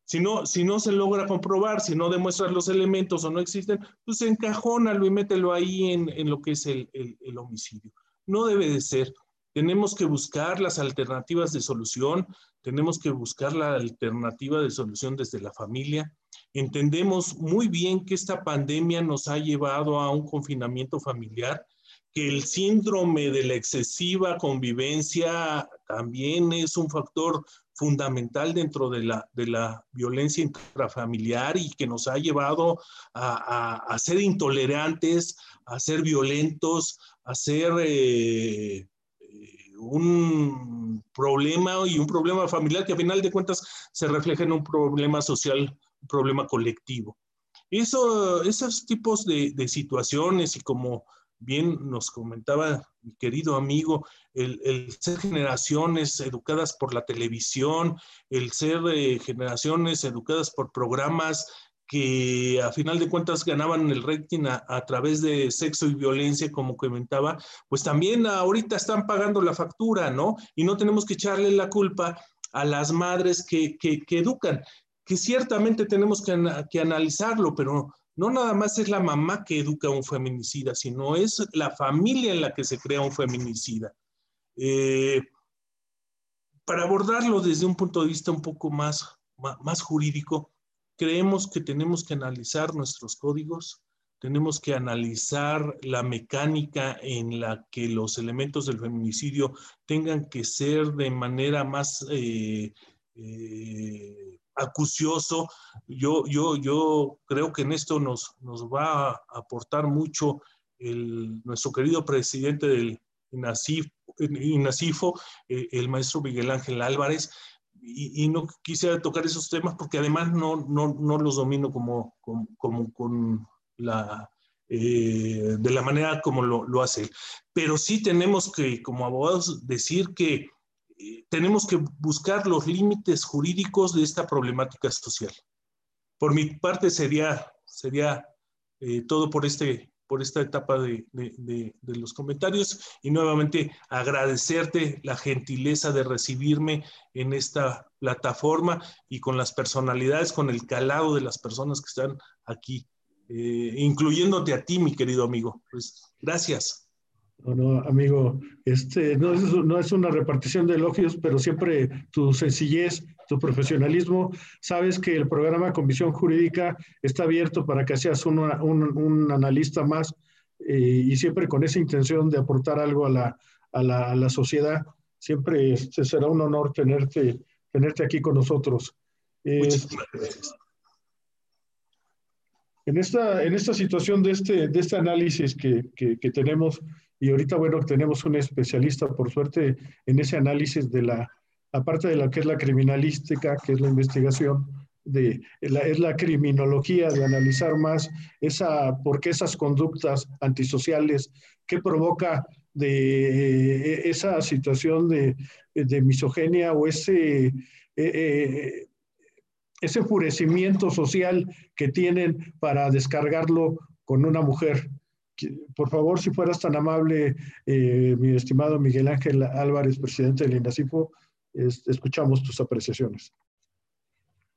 si no, si no se logra comprobar, si no demuestras los elementos o no existen, pues encajónalo y mételo ahí en, en lo que es el, el, homicidio. No debe de ser. Tenemos que buscar las alternativas de solución, tenemos que buscar la alternativa de solución desde la familia. Entendemos muy bien que esta pandemia nos ha llevado a un confinamiento familiar, que el síndrome de la excesiva convivencia también es un factor fundamental dentro de la, de la violencia intrafamiliar y que nos ha llevado a, ser intolerantes, a ser violentos, a ser eh, eh, un problema y un problema familiar que a final de cuentas se refleja en un problema social, un problema colectivo. Eso, esos tipos de situaciones y como bien nos comentaba mi querido amigo, el, ser generaciones educadas por la televisión, el ser eh, generaciones educadas por programas que a final de cuentas ganaban el rating a, través de sexo y violencia, como comentaba, pues también ahorita están pagando la factura, ¿no? Y no tenemos que echarle la culpa a las madres que, que, educan, que ciertamente tenemos que, que analizarlo, pero no nada más es la mamá que educa a un feminicida, sino es la familia en la que se crea un feminicida. Eh, para abordarlo desde un punto de vista un poco más, más, jurídico, creemos que tenemos que analizar nuestros códigos, tenemos que analizar la mecánica en la que los elementos del feminicidio tengan que ser de manera más eh, eh, acucioso. Yo, yo, yo creo que en esto nos, nos va a aportar mucho el, nuestro querido presidente del INACIFO, eh, el maestro Miguel Ángel Álvarez, y, no quisiera tocar esos temas porque además no, no, no los domino como, como, con la... Eh, de la manera como lo, lo hace Pero sí tenemos que, como abogados, decir que tenemos que buscar los límites jurídicos de esta problemática social. Por mi parte sería, sería eh, todo por este por esta etapa de, los comentarios y nuevamente agradecerte la gentileza de recibirme en esta plataforma y con las personalidades, con el calado de las personas que están aquí, eh, incluyéndote a ti, mi querido amigo. Pues gracias. No, no, amigo, este, no, es, no es una repartición de elogios, pero siempre tu sencillez, tu profesionalismo, sabes que el programa Comisión Jurídica está abierto para que seas un, un, analista más eh, y siempre con esa intención de aportar algo a la, a la, a la sociedad. Siempre este, será un honor tenerte, tenerte aquí con nosotros. en esta, en esta situación de este, de este análisis que, que, que tenemos, y ahorita, bueno, tenemos un especialista, por suerte, en ese análisis de la, aparte de lo que es la criminalística, que es la investigación, de, la, es la criminología, de analizar más esa, por qué esas conductas antisociales, qué provoca de eh, esa situación de, de misoginia o ese, eh, eh, ese enfurecimiento social que tienen para descargarlo con una mujer por favor, si fueras tan amable, eh, mi estimado Miguel Ángel Álvarez, presidente del INACIFO, escuchamos tus apreciaciones.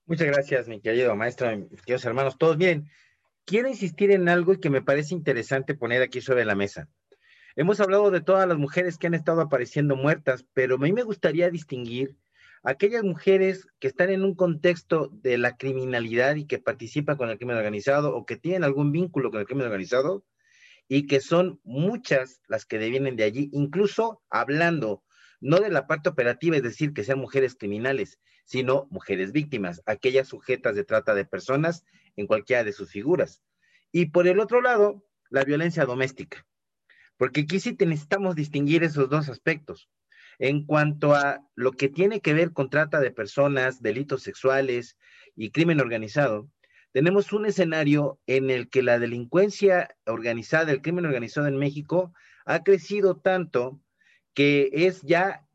Muchas gracias, mi querido maestro, mis queridos hermanos. Todos, miren, quiero insistir en algo que me parece interesante poner aquí sobre la mesa. Hemos hablado de todas las mujeres que han estado apareciendo muertas, pero a mí me gustaría distinguir aquellas mujeres que están en un contexto de la criminalidad y que participan con el crimen organizado o que tienen algún vínculo con el crimen organizado y que son muchas las que devienen de allí, incluso hablando no de la parte operativa, es decir, que sean mujeres criminales, sino mujeres víctimas, aquellas sujetas de trata de personas en cualquiera de sus figuras. Y por el otro lado, la violencia doméstica, porque aquí sí necesitamos distinguir esos dos aspectos. En cuanto a lo que tiene que ver con trata de personas, delitos sexuales y crimen organizado, tenemos un escenario en el que la delincuencia organizada, el crimen organizado en México, ha crecido tanto que es ya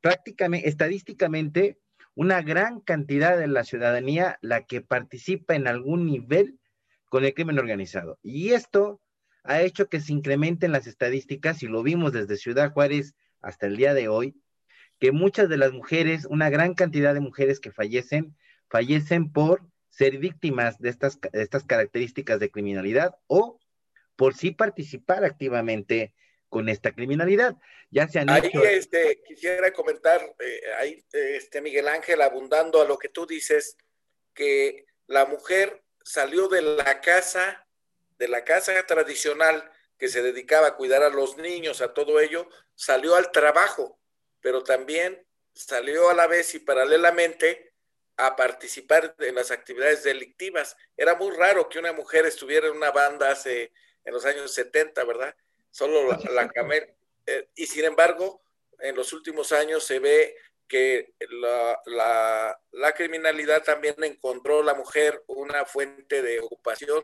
prácticamente, estadísticamente, una gran cantidad de la ciudadanía la que participa en algún nivel con el crimen organizado. Y esto ha hecho que se incrementen las estadísticas, y lo vimos desde Ciudad Juárez hasta el día de hoy, que muchas de las mujeres, una gran cantidad de mujeres que fallecen, fallecen por ser víctimas de estas, estas características de criminalidad o por sí participar activamente con esta criminalidad. Ya se han ahí este, quisiera comentar, eh, ahí este, Miguel Ángel, abundando a lo que tú dices, que la mujer salió de la casa, de la casa tradicional que se dedicaba a cuidar a los niños, a todo ello, salió al trabajo, pero también salió a la vez y paralelamente a participar en las actividades delictivas. Era muy raro que una mujer estuviera en una banda hace, en los años 70, ¿verdad? Solo la, la <laughs> eh, y sin embargo, en los últimos años se ve que la, la, la, criminalidad también encontró la mujer una fuente de ocupación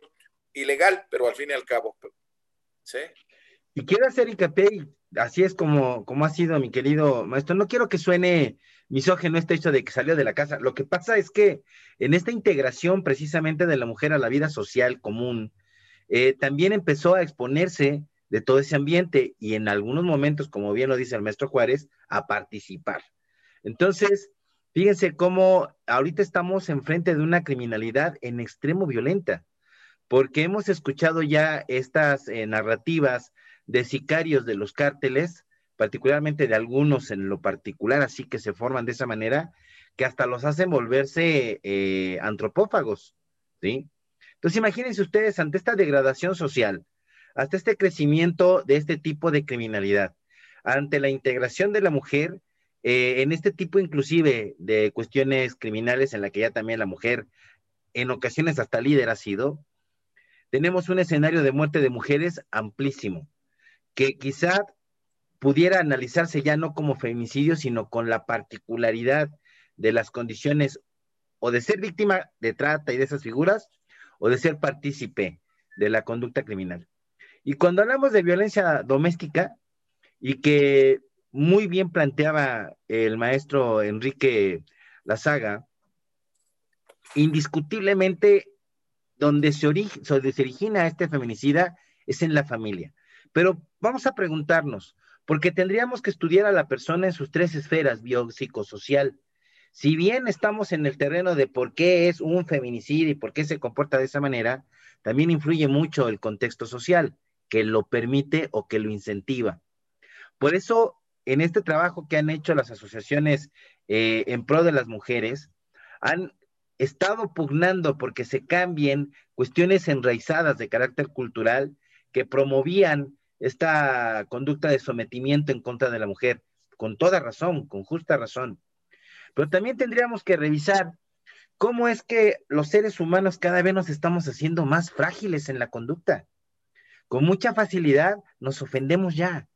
ilegal, pero al fin y al cabo. ¿sí? Y quiero hacer hincapié, así es como, como ha sido mi querido maestro, no quiero que suene misógeno este hecho de que salió de la casa. Lo que pasa es que en esta integración precisamente de la mujer a la vida social común, eh, también empezó a exponerse de todo ese ambiente y en algunos momentos, como bien lo dice el maestro Juárez, a participar. Entonces, fíjense cómo ahorita estamos enfrente de una criminalidad en extremo violenta, porque hemos escuchado ya estas eh, narrativas de sicarios de los cárteles particularmente de algunos en lo particular, así que se forman de esa manera, que hasta los hacen volverse eh, antropófagos, ¿sí? Entonces imagínense ustedes ante esta degradación social, hasta este crecimiento de este tipo de criminalidad, ante la integración de la mujer eh, en este tipo inclusive de cuestiones criminales en la que ya también la mujer en ocasiones hasta líder ha sido, tenemos un escenario de muerte de mujeres amplísimo, que quizá pudiera analizarse ya no como feminicidio, sino con la particularidad de las condiciones o de ser víctima de trata y de esas figuras, o de ser partícipe de la conducta criminal. Y cuando hablamos de violencia doméstica, y que muy bien planteaba el maestro Enrique Lazaga, indiscutiblemente donde se, donde se origina este feminicida es en la familia. Pero vamos a preguntarnos, porque tendríamos que estudiar a la persona en sus tres esferas, biopsicosocial. Si bien estamos en el terreno de por qué es un feminicidio y por qué se comporta de esa manera, también influye mucho el contexto social, que lo permite o que lo incentiva. Por eso, en este trabajo que han hecho las asociaciones eh, en pro de las mujeres, han estado pugnando porque se cambien cuestiones enraizadas de carácter cultural que promovían esta conducta de sometimiento en contra de la mujer, con toda razón, con justa razón. Pero también tendríamos que revisar cómo es que los seres humanos cada vez nos estamos haciendo más frágiles en la conducta. Con mucha facilidad nos ofendemos ya,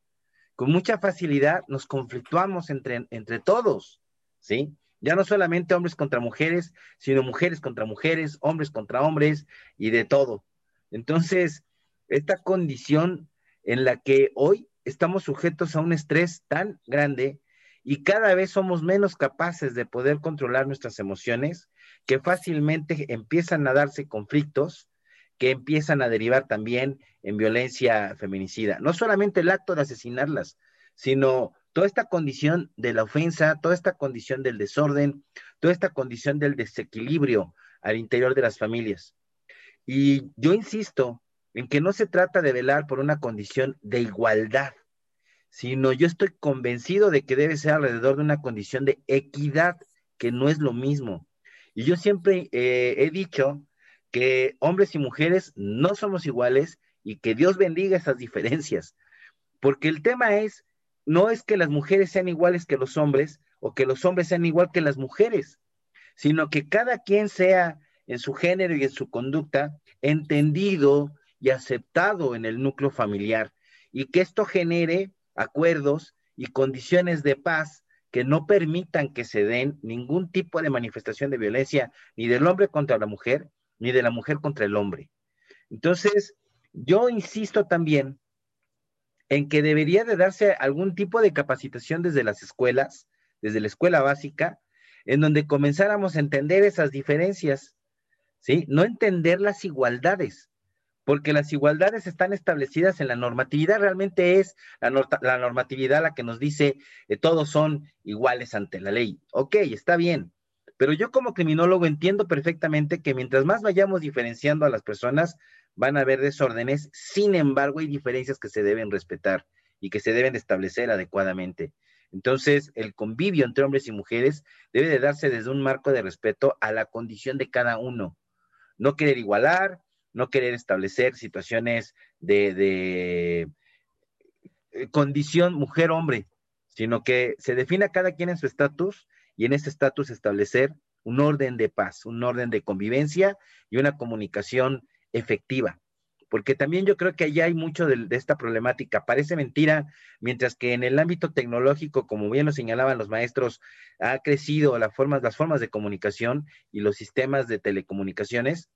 con mucha facilidad nos conflictuamos entre, entre todos, ¿sí? Ya no solamente hombres contra mujeres, sino mujeres contra mujeres, hombres contra hombres y de todo. Entonces, esta condición en la que hoy estamos sujetos a un estrés tan grande y cada vez somos menos capaces de poder controlar nuestras emociones, que fácilmente empiezan a darse conflictos que empiezan a derivar también en violencia feminicida. No solamente el acto de asesinarlas, sino toda esta condición de la ofensa, toda esta condición del desorden, toda esta condición del desequilibrio al interior de las familias. Y yo insisto en que no se trata de velar por una condición de igualdad, sino yo estoy convencido de que debe ser alrededor de una condición de equidad, que no es lo mismo. Y yo siempre eh, he dicho que hombres y mujeres no somos iguales y que Dios bendiga esas diferencias, porque el tema es no es que las mujeres sean iguales que los hombres o que los hombres sean igual que las mujeres, sino que cada quien sea en su género y en su conducta entendido y aceptado en el núcleo familiar y que esto genere acuerdos y condiciones de paz que no permitan que se den ningún tipo de manifestación de violencia ni del hombre contra la mujer ni de la mujer contra el hombre. Entonces, yo insisto también en que debería de darse algún tipo de capacitación desde las escuelas, desde la escuela básica, en donde comenzáramos a entender esas diferencias, ¿sí? No entender las igualdades, porque las igualdades están establecidas en la normatividad, realmente es la, normatividad la que nos dice que todos son iguales ante la ley. Ok, está bien, pero yo como criminólogo entiendo perfectamente que mientras más vayamos diferenciando a las personas, van a haber desórdenes, sin embargo hay diferencias que se deben respetar y que se deben establecer adecuadamente. Entonces, el convivio entre hombres y mujeres debe de darse desde un marco de respeto a la condición de cada uno. No querer igualar, no querer establecer situaciones de, de eh, condición mujer-hombre, sino que se defina cada quien en su estatus y en ese estatus establecer un orden de paz, un orden de convivencia y una comunicación efectiva. Porque también yo creo que allá hay mucho de, esta problemática. Parece mentira, mientras que en el ámbito tecnológico, como bien lo señalaban los maestros, ha crecido las formas, las formas de comunicación y los sistemas de telecomunicaciones.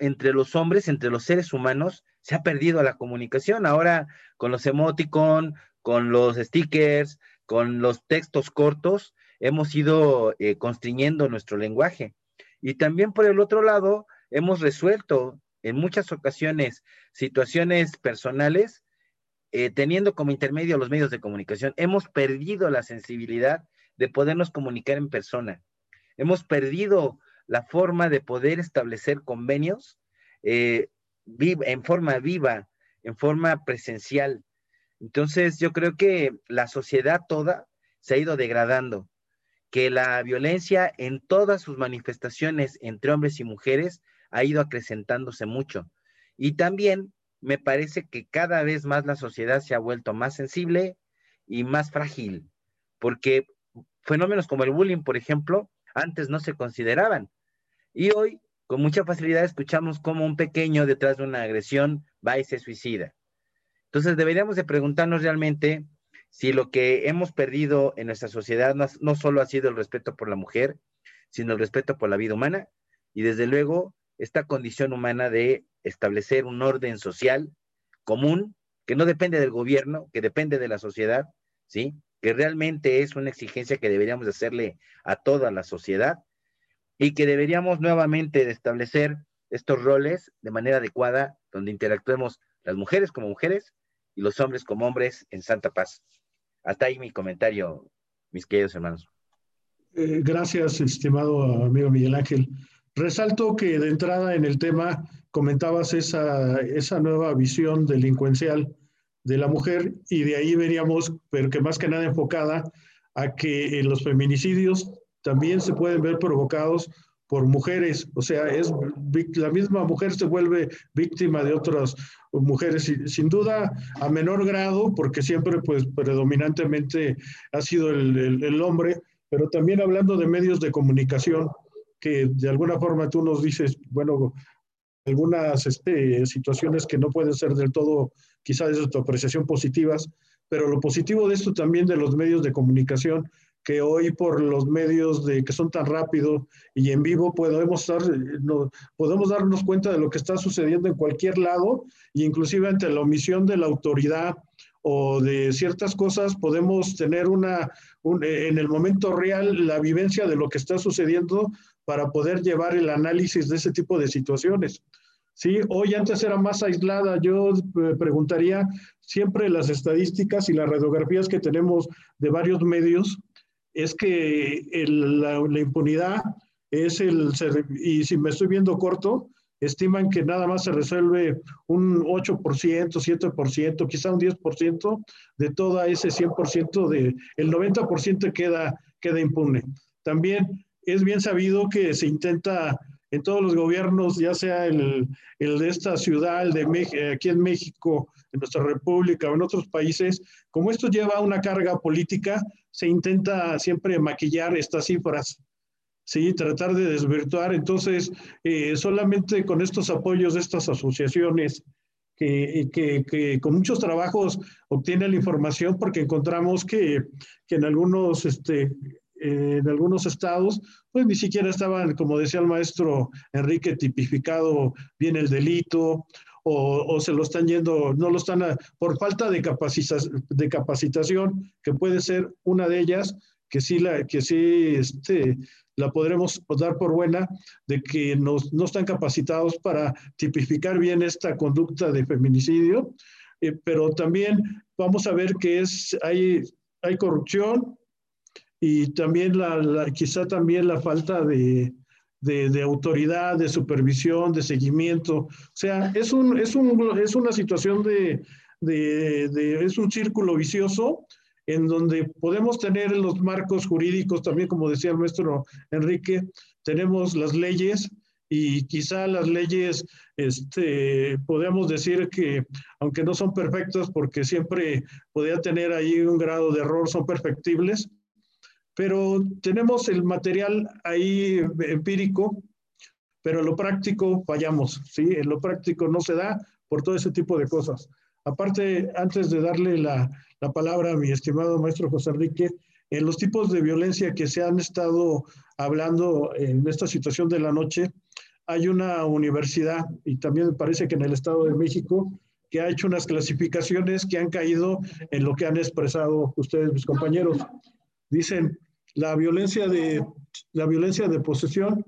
Entre los hombres, entre los seres humanos, se ha perdido la comunicación. Ahora, con los emoticon, con los stickers, con los textos cortos, hemos ido eh, constriñendo nuestro lenguaje. Y también por el otro lado, hemos resuelto en muchas ocasiones situaciones personales eh, teniendo como intermedio los medios de comunicación. Hemos perdido la sensibilidad de podernos comunicar en persona. Hemos perdido la forma de poder establecer convenios eh, en forma viva, en forma presencial. Entonces, yo creo que la sociedad toda se ha ido degradando, que la violencia en todas sus manifestaciones entre hombres y mujeres ha ido acrecentándose mucho. Y también me parece que cada vez más la sociedad se ha vuelto más sensible y más frágil, porque fenómenos como el bullying, por ejemplo, antes no se consideraban. Y hoy, con mucha facilidad, escuchamos como un pequeño detrás de una agresión va y se suicida. Entonces, deberíamos de preguntarnos realmente si lo que hemos perdido en nuestra sociedad no, no solo ha sido el respeto por la mujer, sino el respeto por la vida humana y desde luego esta condición humana de establecer un orden social común que no depende del gobierno, que depende de la sociedad, ¿sí? Que realmente es una exigencia que deberíamos hacerle a toda la sociedad y que deberíamos nuevamente establecer estos roles de manera adecuada, donde interactuemos las mujeres como mujeres y los hombres como hombres en santa paz. Hasta ahí mi comentario, mis queridos hermanos. Eh, gracias, estimado amigo Miguel Ángel. Resalto que de entrada en el tema comentabas esa, esa nueva visión delincuencial de la mujer y de ahí veríamos, pero que más que nada enfocada a que los feminicidios también se pueden ver provocados por mujeres, o sea, es la misma mujer se vuelve víctima de otras mujeres, sin duda a menor grado, porque siempre pues predominantemente ha sido el, el hombre, pero también hablando de medios de comunicación, que de alguna forma tú nos dices, bueno, algunas este, situaciones que no pueden ser del todo, quizás desde tu apreciación, positivas, pero lo positivo de esto también de los medios de comunicación, que hoy por los medios de que son tan rápidos y en vivo podemos, estar, no, podemos darnos cuenta de lo que está sucediendo en cualquier lado e inclusive ante la omisión de la autoridad o de ciertas cosas podemos tener una, en el momento real la vivencia de lo que está sucediendo para poder llevar el análisis de ese tipo de situaciones. Sí, hoy antes era más aislada. Yo eh, preguntaría siempre las estadísticas y las radiografías que tenemos de varios medios, es que la, la, impunidad es el, y si me estoy viendo corto, estiman que nada más se resuelve un 8%, 7%, quizá un 10% de todo ese 100%, de, el 90% queda, queda impune. También es bien sabido que se intenta en todos los gobiernos, ya sea el, el de esta ciudad, el de aquí en México, en nuestra república o en otros países, como esto lleva una carga política, se intenta siempre maquillar estas cifras ¿sí? tratar de desvirtuar. Entonces, eh, solamente con estos apoyos de estas asociaciones, que, que, que, con muchos trabajos obtiene la información, porque encontramos que, que en, algunos, este, eh, en algunos estados, pues ni siquiera estaban, como decía el maestro Enrique, tipificado bien el delito. O, o se lo están yendo, no lo están, a, por falta de, capacita, de capacitación, que puede ser una de ellas, que sí, la, que sí este, la podremos dar por buena de que nos, no están capacitados para tipificar bien esta conducta de feminicidio, eh, pero también vamos a ver que es, hay, hay corrupción y también la, la quizá también la falta de, de, autoridad, de supervisión, de seguimiento. O sea, es, un, es, un, es una situación de, de, es un círculo vicioso en donde podemos tener los marcos jurídicos, también como decía el maestro Enrique, tenemos las leyes y quizá las leyes, este, podemos decir que, aunque no son perfectas, porque siempre podría tener ahí un grado de error, son perfectibles, pero tenemos el material ahí empírico, pero en lo práctico fallamos, ¿sí? En lo práctico no se da por todo ese tipo de cosas. Aparte, antes de darle la, la palabra a mi estimado maestro José Enrique, en los tipos de violencia que se han estado hablando en esta situación de la noche, hay una universidad, y también parece que en el Estado de México, que ha hecho unas clasificaciones que han caído en lo que han expresado ustedes, mis compañeros. Dicen, la violencia de, la violencia de posesión,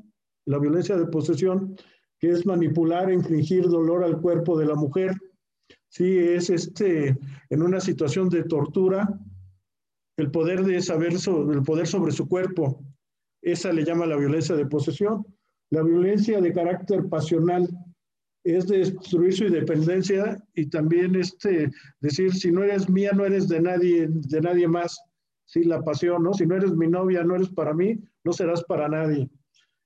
la violencia de posesión, que es manipular e infligir dolor al cuerpo de la mujer, Sí, es este, en una situación de tortura, el poder de saber sobre, el poder sobre su cuerpo. Esa le llama la violencia de posesión. La violencia de carácter pasional es destruir su independencia y también este, decir, si no eres mía, no eres de nadie, de nadie más. Sí, la pasión, ¿no? Si no eres mi novia, no eres para mí, no serás para nadie.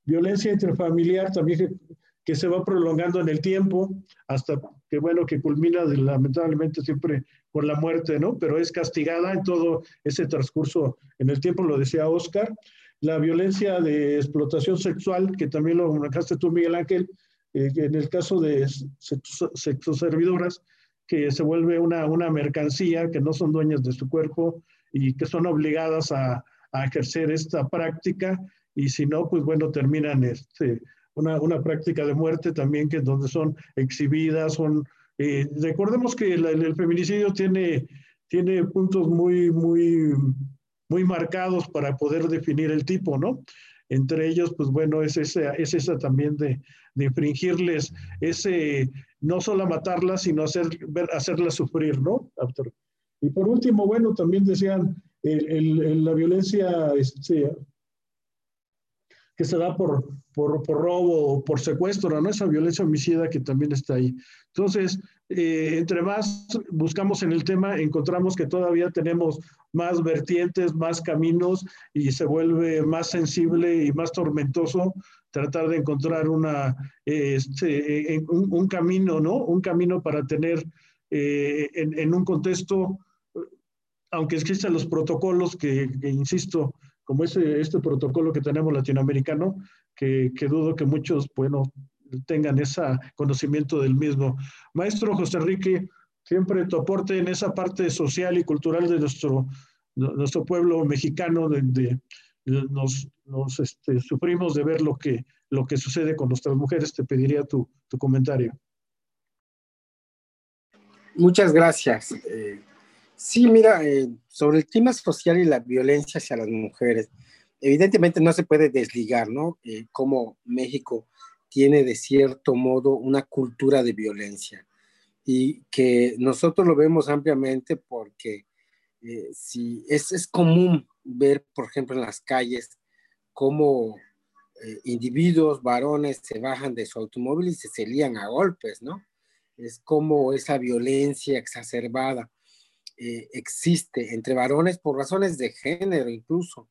Violencia intrafamiliar también que se va prolongando en el tiempo hasta que, bueno, que culmina lamentablemente siempre con la muerte, ¿no? Pero es castigada en todo ese transcurso en el tiempo, lo decía Oscar. La violencia de explotación sexual, que también lo marcaste tú, Miguel Ángel, eh, en el caso de sexoservidoras, que se vuelve una, una mercancía, que no son dueñas de su cuerpo y que son obligadas a, a ejercer esta práctica, y si no, pues bueno, terminan este, una, una práctica de muerte también que donde son exhibidas, son... Eh, recordemos que el feminicidio tiene, tiene puntos muy, muy, muy marcados para poder definir el tipo, ¿no? Entre ellos, pues bueno, es esa, es esa también de, de infringirles ese, no solo matarla, sino hacer, ver, hacerla sufrir, ¿no? Y por último, bueno, también decían el, la violencia este, que se da por, por, por, robo por secuestro, ¿no? Esa violencia homicida que también está ahí. Entonces, eh, entre más buscamos en el tema, encontramos que todavía tenemos más vertientes, más caminos y se vuelve más sensible y más tormentoso tratar de encontrar una, este, eh, un, camino, ¿no? Un camino para tener eh, en, un contexto, aunque existan los protocolos que, insisto, como ese, este protocolo que tenemos latinoamericano, que, dudo que muchos, bueno, tengan ese conocimiento del mismo. Maestro José Enrique, siempre tu aporte en esa parte social y cultural de nuestro, nuestro pueblo mexicano, donde nos, nos este, sufrimos de ver lo que, lo que sucede con nuestras mujeres, te pediría tu, tu comentario. Muchas gracias. Eh, Sí, mira, eh, sobre el clima social y la violencia hacia las mujeres, evidentemente no se puede desligar, ¿no? Eh, como México tiene de cierto modo una cultura de violencia y que nosotros lo vemos ampliamente porque eh, si es, es, común ver, por ejemplo, en las calles cómo eh, individuos, varones, se bajan de su automóvil y se, se lían a golpes, ¿no? Es como esa violencia exacerbada eh, existe entre varones por razones de género incluso,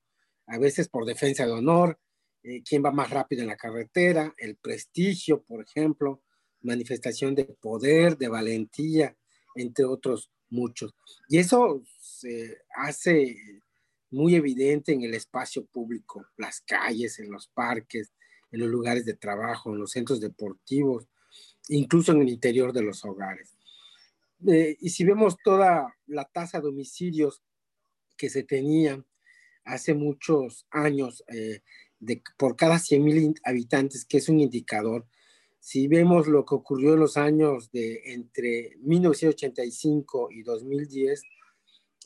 a veces por defensa de honor, eh, quién va más rápido en la carretera, el prestigio, por ejemplo, manifestación de poder, de valentía, entre otros muchos. Y eso se hace muy evidente en el espacio público, las calles, en los parques, en los lugares de trabajo, en los centros deportivos, incluso en el interior de los hogares. Eh, y si vemos toda la tasa de homicidios que se tenía hace muchos años eh, de, por cada 100 mil habitantes, que es un indicador, si vemos lo que ocurrió en los años de entre 1985 y 2010,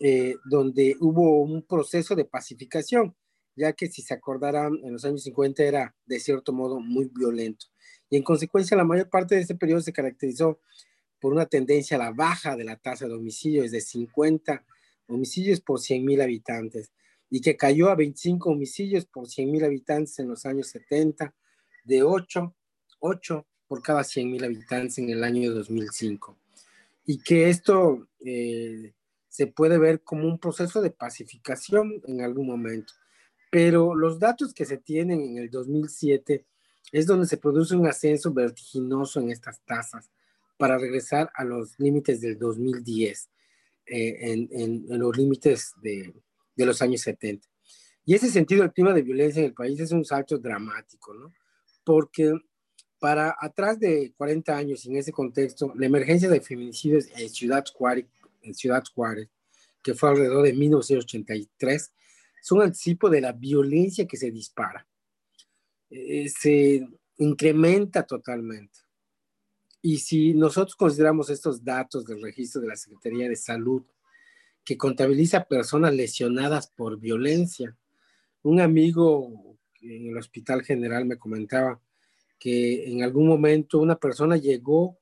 eh, donde hubo un proceso de pacificación, ya que si se acordarán, en los años 50 era de cierto modo muy violento. Y en consecuencia, la mayor parte de ese periodo se caracterizó por una tendencia a la baja de la tasa de homicidios de 50 homicidios por 100.000 habitantes y que cayó a 25 homicidios por 100.000 habitantes en los años 70, de 8, 8 por cada 100.000 habitantes en el año 2005. Y que esto eh, se puede ver como un proceso de pacificación en algún momento. Pero los datos que se tienen en el 2007 es donde se produce un ascenso vertiginoso en estas tasas para regresar a los límites del 2010, eh, en, en, los límites de, de, los años 70. Y ese sentido, el clima de violencia en el país es un salto dramático, ¿no? Porque para atrás de 40 años, en ese contexto, la emergencia de feminicidios en Ciudad Juárez, en Ciudad Juárez que fue alrededor de 1983, son anticipo de la violencia que se dispara. Eh, se incrementa totalmente. Y si nosotros consideramos estos datos del registro de la Secretaría de Salud, que contabiliza personas lesionadas por violencia, un amigo en el Hospital General me comentaba que en algún momento una persona llegó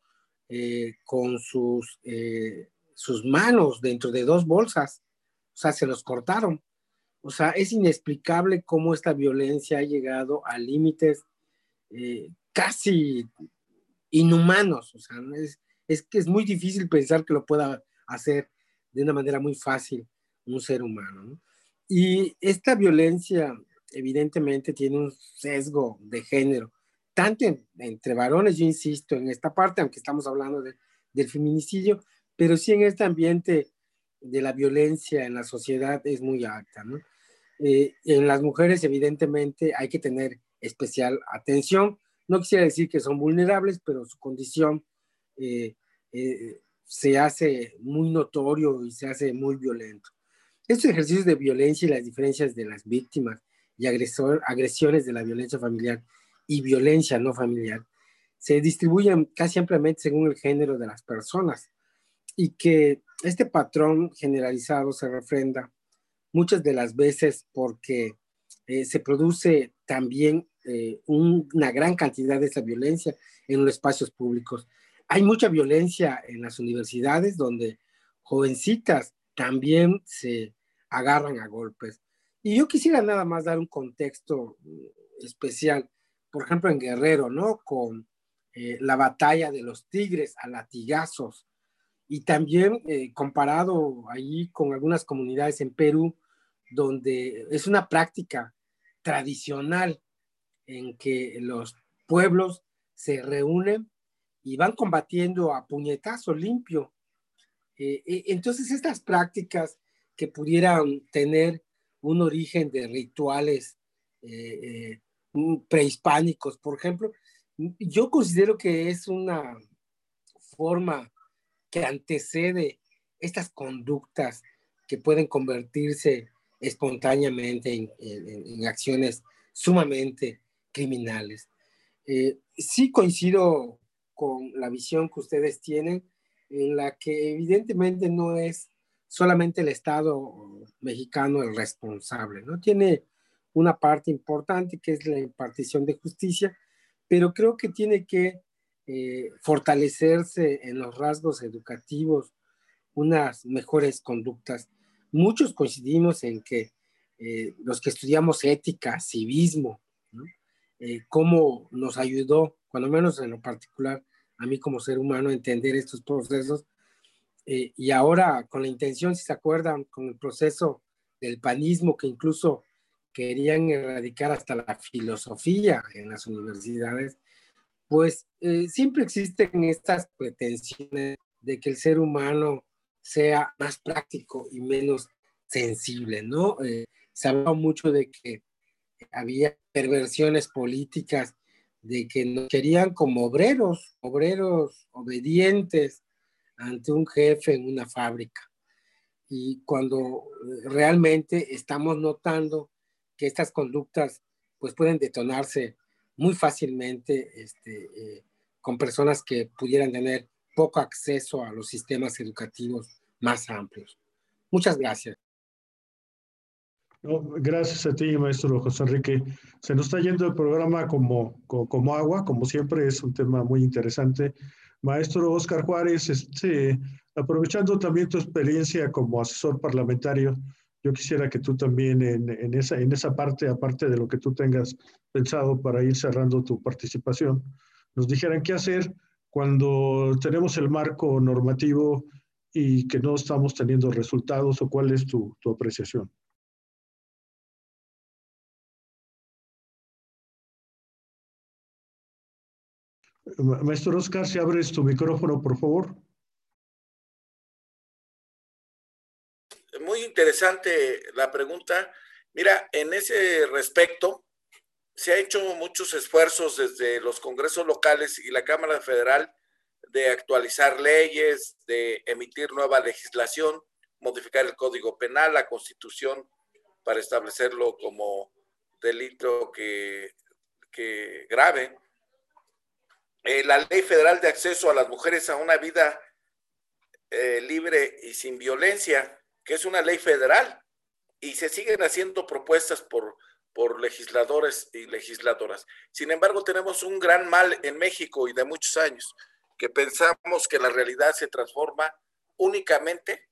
eh, con sus, eh, sus manos dentro de dos bolsas, o sea, se los cortaron. O sea, es inexplicable cómo esta violencia ha llegado a límites eh, casi inhumanos. O sea, es, que es muy difícil pensar que lo pueda hacer de una manera muy fácil un ser humano. ¿no? Y esta violencia evidentemente tiene un sesgo de género, tanto entre varones, yo insisto en esta parte, aunque estamos hablando de, del feminicidio, pero sí en este ambiente de la violencia en la sociedad es muy alta. ¿no? Eh, en las mujeres evidentemente hay que tener especial atención no quisiera decir que son vulnerables, pero su condición eh, eh, se hace muy notorio y se hace muy violento. Estos ejercicios de violencia y las diferencias de las víctimas y agresor, agresiones de la violencia familiar y violencia no familiar se distribuyen casi ampliamente según el género de las personas y que este patrón generalizado se refrenda muchas de las veces porque eh, se produce también eh, una gran cantidad de esa violencia en los espacios públicos. hay mucha violencia en las universidades donde jovencitas también se agarran a golpes. Y yo quisiera nada más dar un contexto mm, especial, por ejemplo, en Guerrero, ¿no? Con eh, la batalla de los tigres a latigazos y también eh, comparado ahí con algunas comunidades en Perú, donde es una práctica tradicional en que los pueblos se reúnen y van combatiendo a puñetazo limpio. Eh, eh, entonces, estas prácticas que pudieran tener un origen de rituales eh, prehispánicos, por ejemplo, yo considero que es una forma que antecede estas conductas que pueden convertirse espontáneamente en, acciones sumamente criminales. sí coincido con la visión que ustedes tienen, en la que evidentemente no es solamente el Estado mexicano el responsable, ¿no? Tiene una parte importante que es la impartición de justicia, pero creo que tiene que eh, fortalecerse en los rasgos educativos unas mejores conductas. Muchos coincidimos en que eh, los que estudiamos ética, civismo, eh, cómo nos ayudó, cuando menos en lo particular, a mí como ser humano entender estos procesos. Eh, y ahora con la intención, si se acuerdan, con el proceso del panismo que incluso querían erradicar hasta la filosofía en las universidades, pues eh, siempre existen estas pretensiones de que el ser humano sea más práctico y menos sensible, ¿no? Eh, se habló mucho de que había perversiones políticas de que nos querían como obreros, obreros obedientes ante un jefe en una fábrica. Y cuando eh, realmente estamos notando que estas conductas pues pueden detonarse muy fácilmente este, eh, con personas que pudieran tener poco acceso a los sistemas educativos más amplios. Muchas gracias gracias a ti, maestro José Enrique. Se nos está yendo el programa como, como, agua, como siempre, es un tema muy interesante. Maestro Oscar Juárez, este, aprovechando también tu experiencia como asesor parlamentario, yo quisiera que tú también en, en, esa, en esa parte, aparte de lo que tú tengas pensado para ir cerrando tu participación, nos dijeran qué hacer cuando tenemos el marco normativo y que no estamos teniendo resultados o cuál es tu, tu apreciación. Maestro Oscar, si abres tu micrófono, por favor. Muy interesante la pregunta. Mira, en ese respecto, se ha hecho muchos esfuerzos desde los congresos locales y la Cámara Federal de actualizar leyes, de emitir nueva legislación, modificar el Código Penal, la Constitución, para establecerlo como delito que, que grave. Eh, la Ley Federal de Acceso a las Mujeres a una Vida eh, Libre y sin Violencia, que es una ley federal, y se siguen haciendo propuestas por, por legisladores y legisladoras. Sin embargo, tenemos un gran mal en México y de muchos años, que pensamos que la realidad se transforma únicamente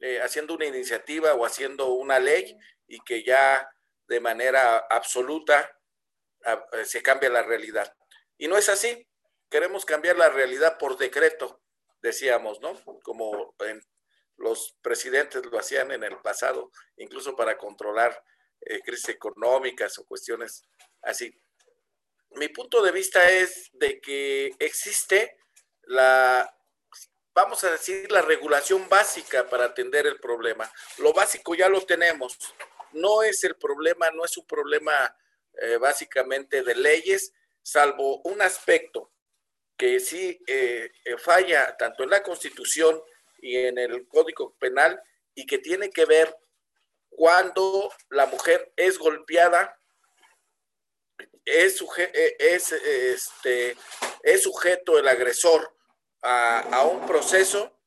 eh, haciendo una iniciativa o haciendo una ley y que ya de manera absoluta ah, se cambia la realidad. Y no es así queremos cambiar la realidad por decreto, decíamos, ¿no? Como los presidentes lo hacían en el pasado, incluso para controlar eh, crisis económicas o cuestiones así. Mi punto de vista es de que existe la, vamos a decir, la regulación básica para atender el problema. Lo básico ya lo tenemos. No es el problema, no es un problema eh, básicamente de leyes, salvo un aspecto que sí eh, eh, falla tanto en la Constitución y en el Código Penal y que tiene que ver cuando la mujer es golpeada, es, eh, es, este, es sujeto el agresor a, un proceso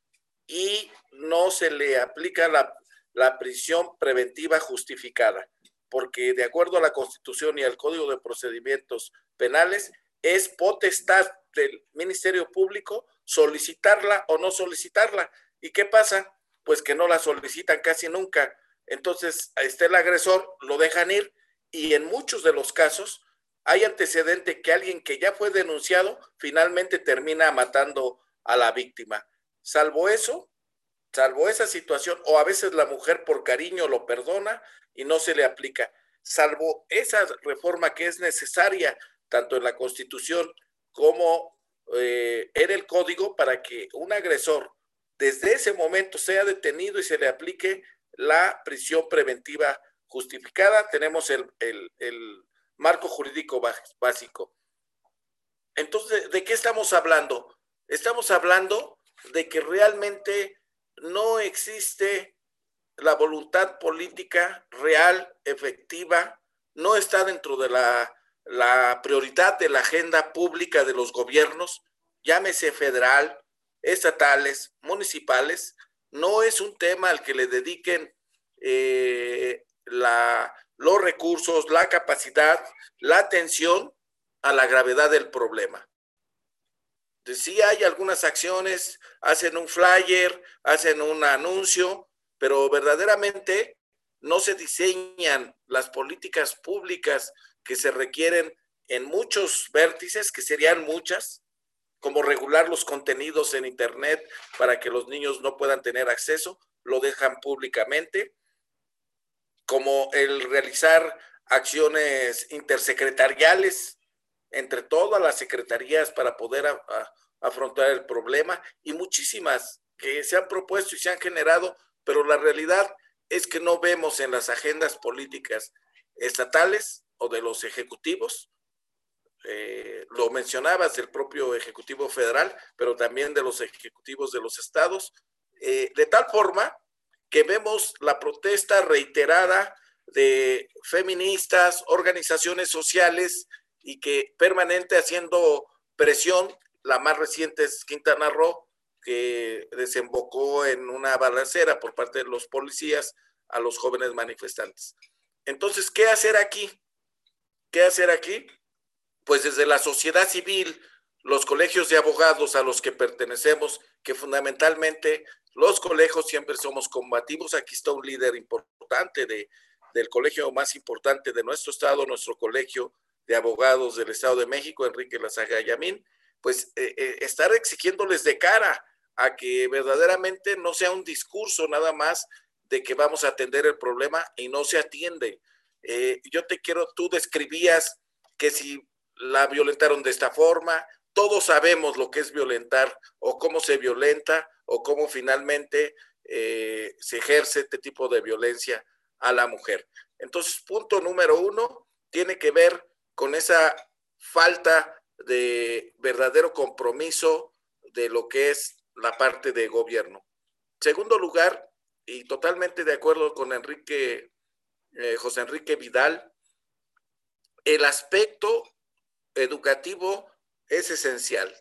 y no se le aplica la, la prisión preventiva justificada, porque de acuerdo a la Constitución y al Código de Procedimientos Penales, es potestad del Ministerio Público solicitarla o no solicitarla. ¿Y qué pasa? Pues que no la solicitan casi nunca. Entonces, está el agresor, lo dejan ir y en muchos de los casos hay antecedente que alguien que ya fue denunciado finalmente termina matando a la víctima. Salvo eso, salvo esa situación, o a veces la mujer por cariño lo perdona y no se le aplica. Salvo esa reforma que es necesaria tanto en la Constitución como eh, en el Código para que un agresor desde ese momento sea detenido y se le aplique la prisión preventiva justificada. Tenemos el, el marco jurídico básico. Entonces, ¿de qué estamos hablando? Estamos hablando de que realmente no existe la voluntad política real, efectiva, no está dentro de la, la prioridad de la agenda pública de los gobiernos, llámese federal, estatales, municipales, no es un tema al que le dediquen eh, los recursos, la capacidad, la atención a la gravedad del problema. Sí hay algunas acciones, hacen un flyer, hacen un anuncio, pero verdaderamente no se diseñan las políticas públicas que se requieren en muchos vértices, que serían muchas, como regular los contenidos en Internet para que los niños no puedan tener acceso, lo dejan públicamente, como el realizar acciones intersecretariales entre todas las secretarías para poder afrontar el problema y muchísimas que se han propuesto y se han generado, pero la realidad es que no vemos en las agendas políticas estatales o de los ejecutivos, eh, lo mencionabas del propio Ejecutivo Federal, pero también de los ejecutivos de los estados, eh, de tal forma que vemos la protesta reiterada de feministas, organizaciones sociales y que permanente haciendo presión, la más reciente es Quintana Roo, que desembocó en una balacera por parte de los policías a los jóvenes manifestantes. Entonces, ¿qué hacer aquí? ¿Qué hacer aquí? Pues desde la sociedad civil, los colegios de abogados a los que pertenecemos, que fundamentalmente los colegios siempre somos combativos. Aquí está un líder importante de, del colegio más importante de nuestro estado, nuestro colegio de abogados del Estado de México, Enrique Lazaga Yamín, pues eh, eh, estar exigiéndoles de cara a que verdaderamente no sea un discurso nada más de que vamos a atender el problema y no se atiende. Eh, yo te quiero, tú describías que si la violentaron de esta forma, todos sabemos lo que es violentar o cómo se violenta o cómo finalmente eh, se ejerce este tipo de violencia a la mujer. Entonces, punto número uno tiene que ver con esa falta de verdadero compromiso de lo que es la parte de gobierno. Segundo lugar, y totalmente de acuerdo con Enrique, eh, José Enrique Vidal, el aspecto educativo es esencial.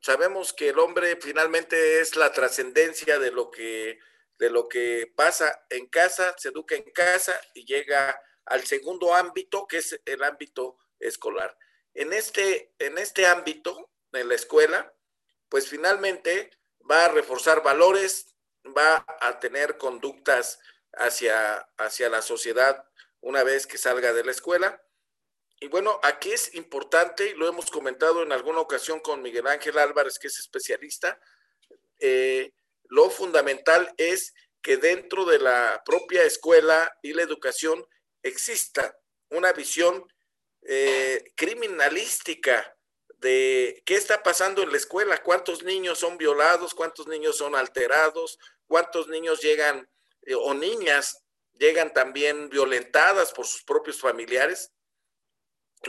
Sabemos que el hombre finalmente es la trascendencia de lo que de lo que pasa en casa, se educa en casa y llega al segundo ámbito, que es el ámbito escolar. En este, en este ámbito, en la escuela, pues finalmente va a reforzar valores, va a tener conductas hacia, hacia la sociedad una vez que salga de la escuela. Y bueno, aquí es importante, lo hemos comentado en alguna ocasión con Miguel Ángel Álvarez, que es especialista, eh, lo fundamental es que dentro de la propia escuela y la educación exista una visión eh, criminalística de qué está pasando en la escuela, cuántos niños son violados, cuántos niños son alterados, cuántos niños llegan eh, o niñas llegan también violentadas por sus propios familiares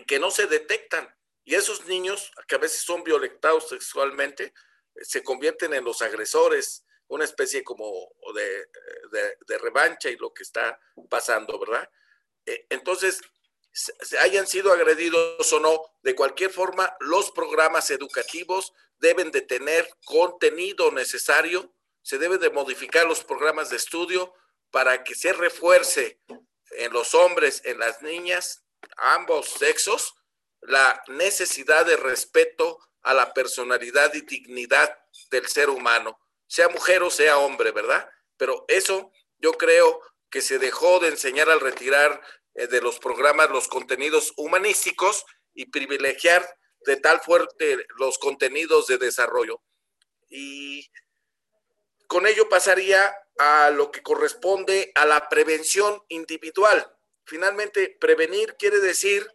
que no se detectan. Y esos niños, que a veces son violentados sexualmente, se convierten en los agresores, una especie como de, de, revancha y lo que está pasando, ¿verdad? Eh, entonces, hayan sido agredidos o no, de cualquier forma, los programas educativos deben de tener contenido necesario, se deben de modificar los programas de estudio para que se refuerce en los hombres, en las niñas, ambos sexos la necesidad de respeto a la personalidad y dignidad del ser humano, sea mujer o sea hombre, ¿verdad? Pero eso yo creo que se dejó de enseñar al retirar eh, de los programas los contenidos humanísticos y privilegiar de tal fuerte los contenidos de desarrollo. Y con ello pasaría a lo que corresponde a la prevención individual. Finalmente, prevenir quiere decir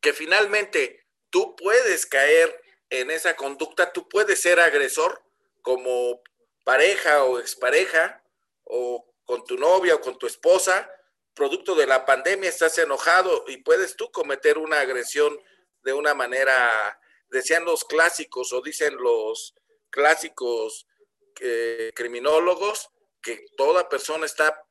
que finalmente tú puedes caer en esa conducta, tú puedes ser agresor como pareja o expareja o con tu novia o con tu esposa, producto de la pandemia estás enojado y puedes tú cometer una agresión de una manera, decían los clásicos o dicen los clásicos eh, criminólogos, que toda persona está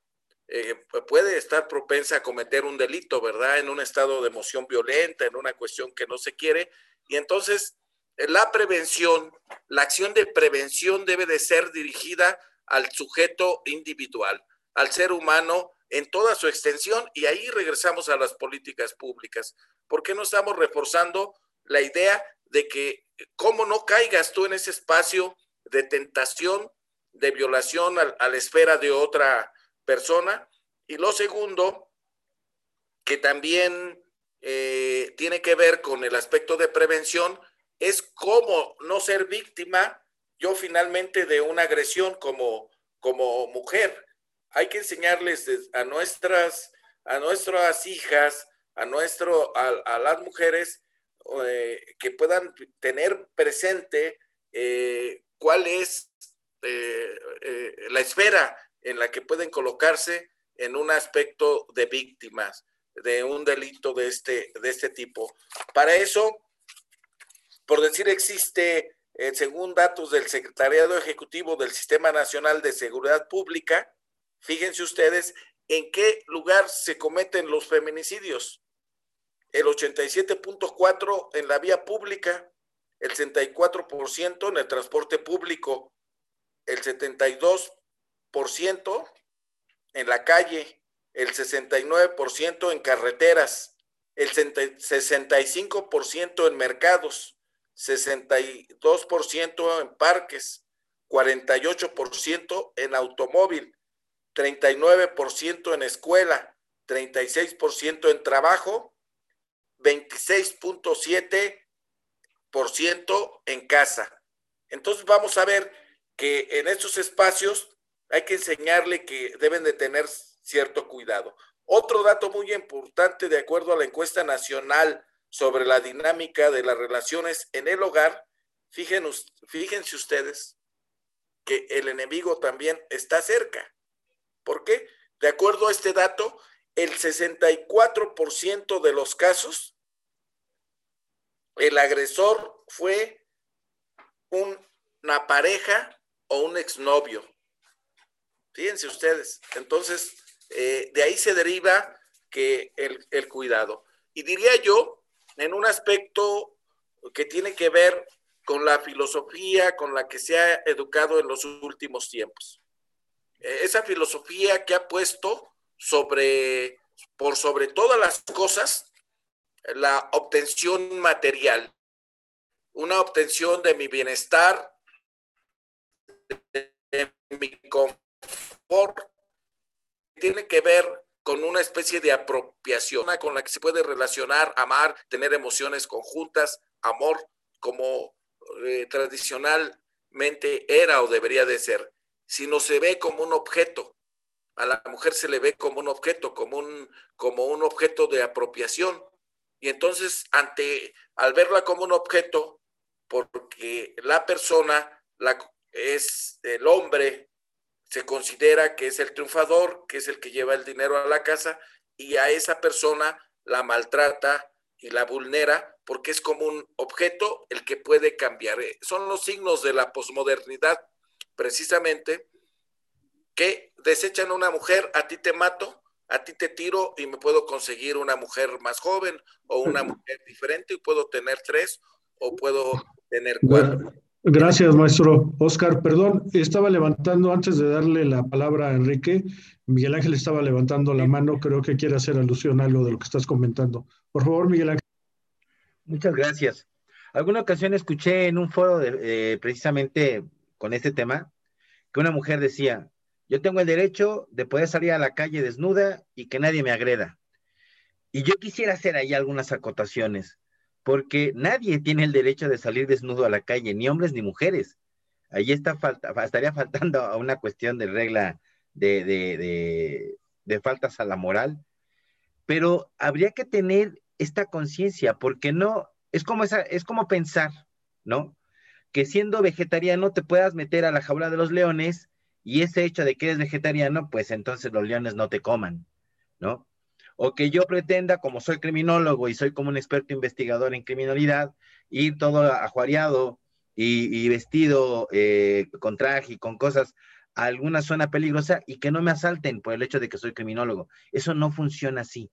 eh, puede estar propensa a cometer un delito, ¿verdad? En un estado de emoción violenta, en una cuestión que no se quiere. Y entonces, eh, la prevención, la acción de prevención debe de ser dirigida al sujeto individual, al ser humano en toda su extensión. Y ahí regresamos a las políticas públicas. ¿Por qué no estamos reforzando la idea de que cómo no caigas tú en ese espacio de tentación, de violación a la esfera de otra persona. Y lo segundo, que también eh, tiene que ver con el aspecto de prevención, es cómo no ser víctima yo finalmente de una agresión como, como mujer. Hay que enseñarles a nuestras, a nuestras hijas, a, nuestro, a, las mujeres eh, que puedan tener presente eh, cuál es la esfera en la que pueden colocarse en un aspecto de víctimas de un delito de este, de este tipo. Para eso, por decir, existe, eh, según datos del Secretariado Ejecutivo del Sistema Nacional de Seguridad Pública, fíjense ustedes en qué lugar se cometen los feminicidios. El 87.4 en la vía pública, el 64% en el transporte público, el 72 en la calle, el 69% en carreteras, el 65% en mercados, 62% en parques, 48% en automóvil, 39% en escuela, 36% en trabajo, 26.7% en casa. Entonces vamos a ver que en estos espacios hay que enseñarle que deben de tener cierto cuidado. Otro dato muy importante, de acuerdo a la encuesta nacional sobre la dinámica de las relaciones en el hogar, fíjense, fíjense ustedes que el enemigo también está cerca. ¿Por qué? De acuerdo a este dato, el 64% de los casos, el agresor fue una pareja o un exnovio. Fíjense ustedes. Entonces, eh, de ahí se deriva que el, cuidado. Y diría yo, en un aspecto que tiene que ver con la filosofía con la que se ha educado en los últimos tiempos. Eh, esa filosofía que ha puesto sobre, por sobre todas las cosas, la obtención material, una obtención de mi bienestar, de mi confort tiene que ver con una especie de apropiación con la que se puede relacionar, amar, tener emociones conjuntas, amor, como eh, tradicionalmente era o debería de ser, sino se ve como un objeto. A la mujer se le ve como un objeto, como un, como un objeto de apropiación. Y entonces, ante, al verla como un objeto, porque la persona la, es el hombre se considera que es el triunfador, que es el que lleva el dinero a la casa y a esa persona la maltrata y la vulnera porque es como un objeto el que puede cambiar. Eh, son los signos de la posmodernidad, precisamente, que desechan a una mujer, a ti te mato, a ti te tiro y me puedo conseguir una mujer más joven o una mujer diferente y puedo tener tres o puedo tener cuatro. Gracias, maestro. Oscar, perdón, estaba levantando, antes de darle la palabra a Enrique, Miguel Ángel estaba levantando la mano, creo que quiere hacer alusión a algo de lo que estás comentando. Por favor, Miguel Ángel. Muchas gracias. Alguna ocasión escuché en un foro de, precisamente con este tema que una mujer decía, yo tengo el derecho de poder salir a la calle desnuda y que nadie me agreda. Y yo quisiera hacer ahí algunas acotaciones, porque nadie tiene el derecho de salir desnudo a la calle, ni hombres ni mujeres. Ahí está falta, estaría faltando a una cuestión de regla de, de, de faltas a la moral, pero habría que tener esta conciencia, porque no, es como, esa, es como pensar, ¿no? Que siendo vegetariano te puedas meter a la jaula de los leones y ese hecho de que eres vegetariano, pues entonces los leones no te coman, ¿no? O que yo pretenda, como soy criminólogo y soy como un experto investigador en criminalidad, ir todo ajuareado y, vestido eh, con traje y con cosas a alguna zona peligrosa y que no me asalten por el hecho de que soy criminólogo. Eso no funciona así.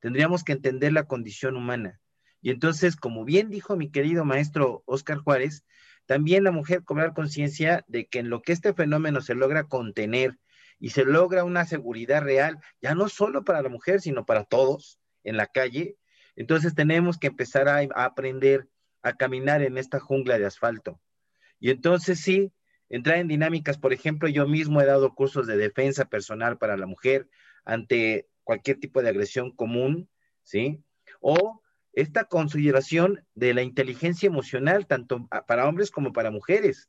Tendríamos que entender la condición humana. Y entonces, como bien dijo mi querido maestro Oscar Juárez, también la mujer cobrar conciencia de que en lo que este fenómeno se logra contener y se logra una seguridad real, ya no solo para la mujer, sino para todos en la calle, entonces tenemos que empezar a, aprender a caminar en esta jungla de asfalto. Y entonces sí, entrar en dinámicas, por ejemplo, yo mismo he dado cursos de defensa personal para la mujer ante cualquier tipo de agresión común, ¿sí? O esta consideración de la inteligencia emocional, tanto para hombres como para mujeres,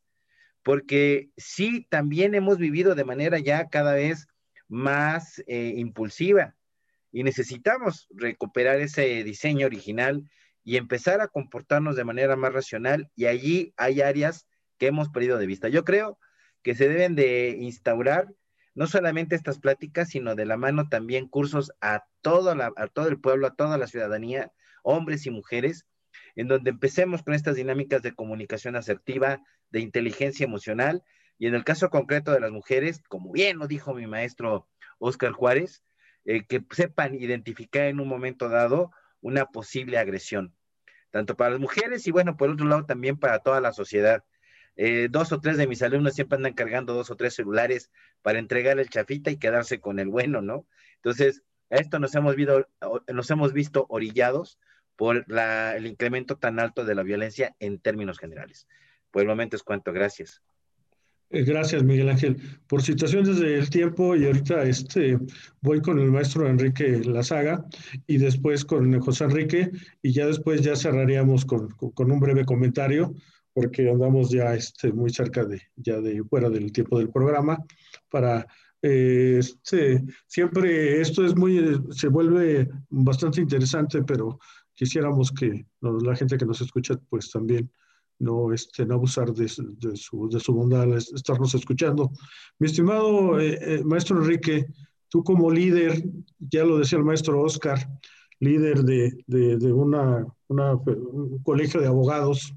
porque sí, también hemos vivido de manera ya cada vez más eh, impulsiva y necesitamos recuperar ese diseño original y empezar a comportarnos de manera más racional y allí hay áreas que hemos perdido de vista. Yo creo que se deben de instaurar no solamente estas pláticas, sino de la mano también cursos a todo, a todo el pueblo, a toda la ciudadanía, hombres y mujeres, en donde empecemos con estas dinámicas de comunicación asertiva, de inteligencia emocional, y en el caso concreto de las mujeres, como bien lo dijo mi maestro Oscar Juárez, eh, que sepan identificar en un momento dado una posible agresión, tanto para las mujeres y bueno, por otro lado también para toda la sociedad. Eh, dos o tres de mis alumnos siempre andan cargando dos o tres celulares para entregar el chafita y quedarse con el bueno, ¿no? Entonces, a esto nos hemos, visto, nos hemos visto orillados por el incremento tan alto de la violencia en términos generales. Por el momento es cuanto, gracias. Eh, gracias, Miguel Ángel. Por situaciones del tiempo, y ahorita este, voy con el maestro Enrique Lazaga y después con José Enrique, y ya después ya cerraríamos con, con un breve comentario, porque andamos ya este, muy cerca de, ya de fuera del tiempo del programa, para eh, este, siempre esto es muy, se vuelve bastante interesante, pero quisiéramos que la gente que nos escucha, pues también no, este, no abusar de, de, su, de su bondad al estarnos escuchando. Mi estimado eh, eh, maestro Enrique, tú como líder, ya lo decía el maestro Oscar, líder de, de una, una, un colegio de abogados,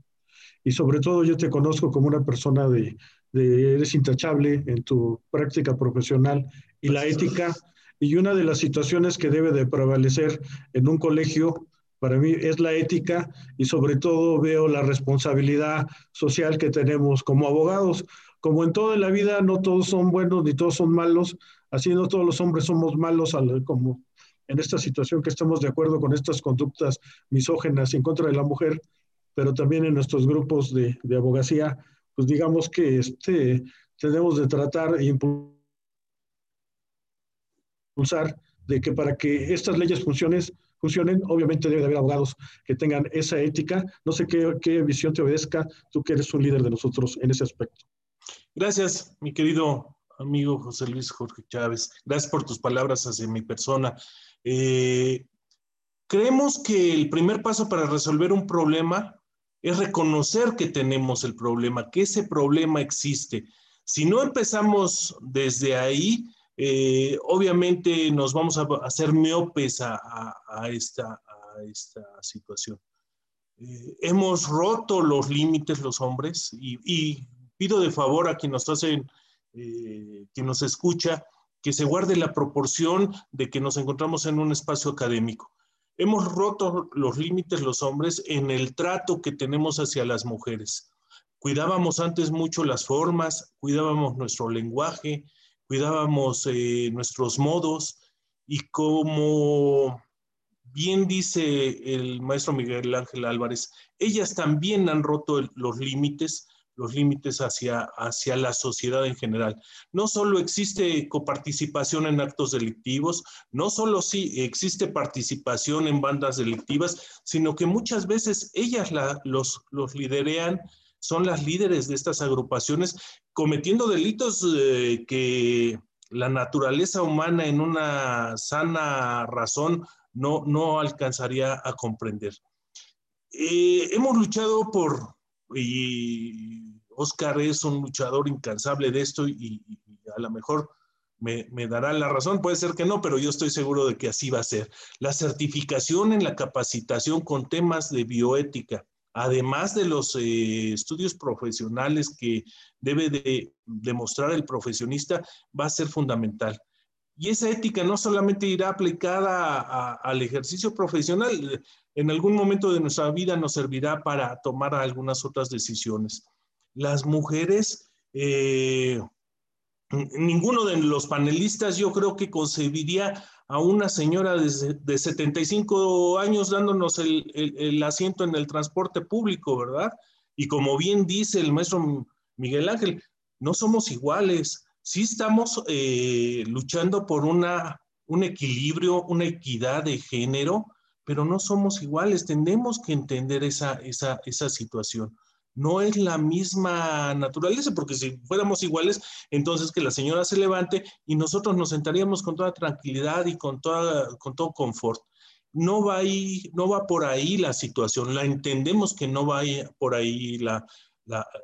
y sobre todo yo te conozco como una persona de, de eres intachable en tu práctica profesional y la ética, y una de las situaciones que debe de prevalecer en un colegio para mí es la ética y sobre todo veo la responsabilidad social que tenemos como abogados. Como en toda la vida, no todos son buenos ni todos son malos, así no todos los hombres somos malos, como en esta situación que estamos de acuerdo con estas conductas misógenas en contra de la mujer, pero también en nuestros grupos de, de abogacía, pues digamos que este, tenemos de tratar e impulsar de que para que estas leyes funcionen, funcionen, obviamente debe haber abogados que tengan esa ética. No sé qué, qué visión te obedezca, tú que eres un líder de nosotros en ese aspecto. Gracias, mi querido amigo José Luis Jorge Chávez. Gracias por tus palabras hacia mi persona. Eh, creemos que el primer paso para resolver un problema es reconocer que tenemos el problema, que ese problema existe. Si no empezamos desde ahí, eh, obviamente nos vamos a hacer miopes a, esta, situación. Eh, hemos roto los límites los hombres y, pido de favor a quien nos hacen, eh, quien nos escucha, que se guarde la proporción de que nos encontramos en un espacio académico. Hemos roto los límites los hombres en el trato que tenemos hacia las mujeres. Cuidábamos antes mucho las formas, cuidábamos nuestro lenguaje, cuidábamos eh, nuestros modos y como bien dice el maestro Miguel Ángel Álvarez, ellas también han roto los límites, los límites hacia, hacia la sociedad en general. No solo existe coparticipación en actos delictivos, no solo sí existe participación en bandas delictivas, sino que muchas veces ellas los, los liderean, son las líderes de estas agrupaciones, cometiendo delitos eh, que la naturaleza humana en una sana razón no, no alcanzaría a comprender. Eh, hemos luchado por, y Oscar es un luchador incansable de esto y, a lo mejor me, me, dará la razón, puede ser que no, pero yo estoy seguro de que así va a ser. La certificación en la capacitación con temas de bioética, además de los eh, estudios profesionales que debe de demostrar el profesionista, va a ser fundamental. Y esa ética no solamente irá aplicada al ejercicio profesional, en algún momento de nuestra vida nos servirá para tomar algunas otras decisiones. Las mujeres, eh, ninguno de los panelistas yo creo que concebiría a una señora de, de 75 años dándonos el, asiento en el transporte público, ¿verdad? Y como bien dice el maestro Miguel Ángel, no somos iguales, sí estamos eh, luchando por una, un equilibrio, una equidad de género, pero no somos iguales, tenemos que entender esa, esa, esa situación no es la misma naturaleza, porque si fuéramos iguales, entonces que la señora se levante y nosotros nos sentaríamos con toda tranquilidad y con, con todo confort. No va, no va por ahí la situación, la entendemos que no va por ahí la,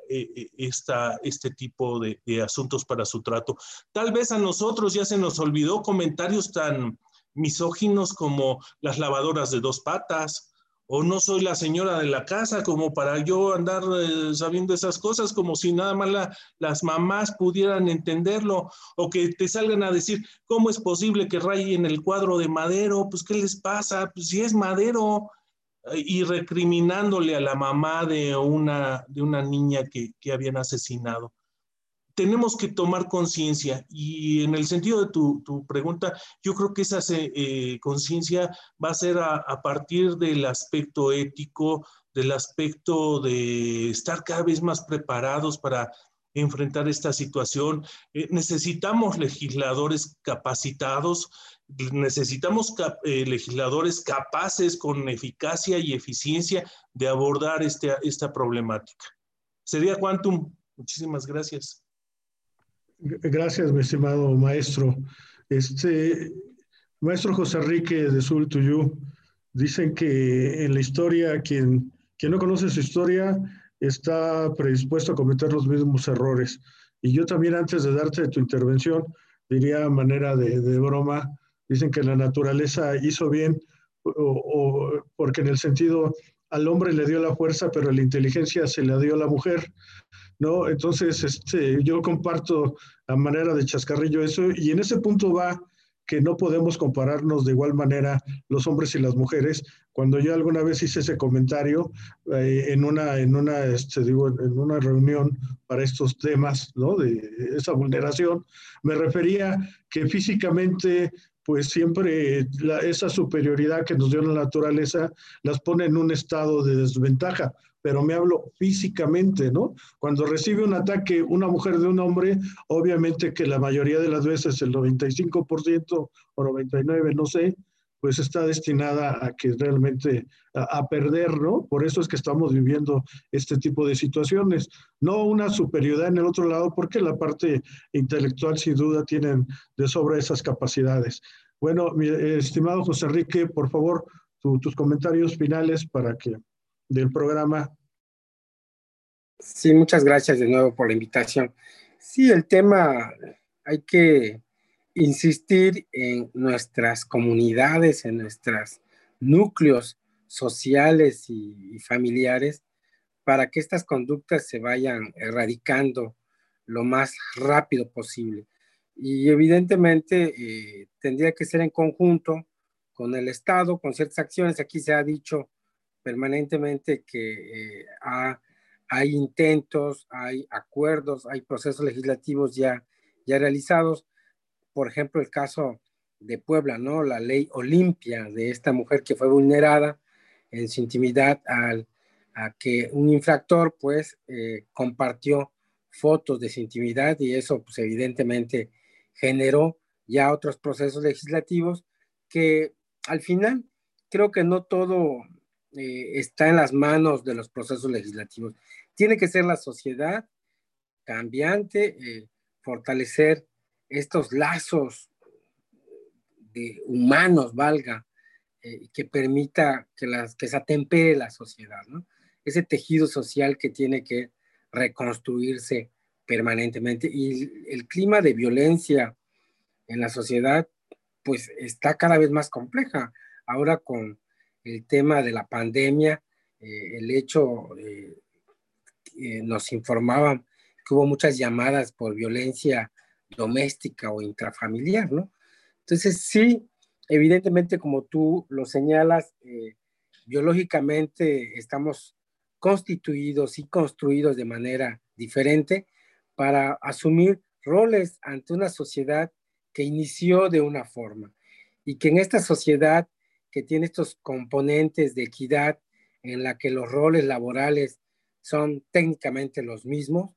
e, e, esta, este tipo de asuntos para su trato. Tal vez a nosotros ya se nos olvidó comentarios tan misóginos como las lavadoras de dos patas, o no soy la señora de la casa como para yo andar eh, sabiendo esas cosas, como si nada más las mamás pudieran entenderlo, o que te salgan a decir, ¿cómo es posible que rayen el cuadro de madero? Pues, ¿qué les pasa? Pues si es madero, y recriminándole a la mamá de una, de una niña que, que habían asesinado tenemos que tomar conciencia y en el sentido de tu, pregunta, yo creo que esa eh, conciencia va a ser a, partir del aspecto ético, del aspecto de estar cada vez más preparados para enfrentar esta situación. Eh, necesitamos legisladores capacitados, necesitamos eh, legisladores capaces con eficacia y eficiencia de abordar este, esta problemática. Sería Quantum. Muchísimas gracias. Gracias, mi estimado maestro. Este, maestro José Enrique de Sul Tuyú, dicen que en la historia, quien, quien no conoce su historia está predispuesto a cometer los mismos errores. Y yo también, antes de darte tu intervención, diría manera de, broma, dicen que la naturaleza hizo bien, o, porque en el sentido al hombre le dio la fuerza, pero la inteligencia se la dio a la mujer. ¿No? Entonces, este, yo comparto a manera de chascarrillo eso y en ese punto va que no podemos compararnos de igual manera los hombres y las mujeres. Cuando yo alguna vez hice ese comentario eh, en una, en una, este, digo, en una reunión para estos temas, ¿no? De esa vulneración, me refería que físicamente pues siempre esa superioridad que nos dio la naturaleza las pone en un estado de desventaja, pero me hablo físicamente, ¿no? Cuando recibe un ataque una mujer de un hombre, obviamente que la mayoría de las veces, el 95% o 99%, no sé, pues está destinada a que realmente a, perder, ¿no? Por eso es que estamos viviendo este tipo de situaciones. No una superioridad en el otro lado, porque la parte intelectual sin duda tienen de sobra esas capacidades. Bueno, mi estimado José Enrique, por favor, tus comentarios finales para que del programa. Sí, muchas gracias de nuevo por la invitación. Sí, el tema hay que insistir en nuestras comunidades, en nuestros núcleos sociales y, familiares para que estas conductas se vayan erradicando lo más rápido posible. Y evidentemente eh, tendría que ser en conjunto con el Estado, con ciertas acciones. Aquí se ha dicho permanentemente que eh, hay intentos, hay acuerdos, hay procesos legislativos ya, ya realizados. Por ejemplo, el caso de Puebla, ¿no? La ley Olimpia de esta mujer que fue vulnerada en su intimidad al, a que un infractor pues eh, compartió fotos de su intimidad y eso pues evidentemente generó ya otros procesos legislativos que al final creo que no todo eh, está en las manos de los procesos legislativos. Tiene que ser la sociedad cambiante, eh, fortalecer estos lazos de humanos, valga, eh, que permita que, las, que se atempere la sociedad. Ese tejido social que tiene que reconstruirse permanentemente. Y el clima de violencia en la sociedad, pues está cada vez más compleja. Ahora con el tema de la pandemia, eh, el hecho, eh, nos informaban que hubo muchas llamadas por violencia doméstica o intrafamiliar, ¿no? Entonces, sí, evidentemente, como tú lo señalas, eh, biológicamente estamos constituidos y construidos de manera diferente para asumir roles ante una sociedad que inició de una forma y que en esta sociedad que tiene estos componentes de equidad en la que los roles laborales son técnicamente los mismos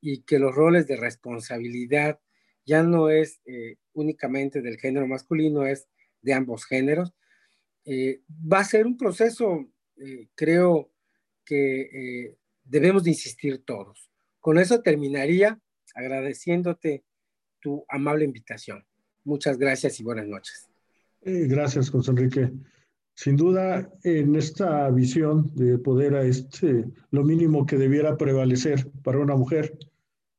y que los roles de responsabilidad ya no es eh, únicamente del género masculino, es de ambos géneros. Eh, va a ser un proceso, eh, creo que debemos de insistir todos. Con eso terminaría agradeciéndote tu amable invitación. Muchas gracias y buenas noches. Eh, gracias, José Enrique. Sin duda, en esta visión de poder a este, lo mínimo que debiera prevalecer para una mujer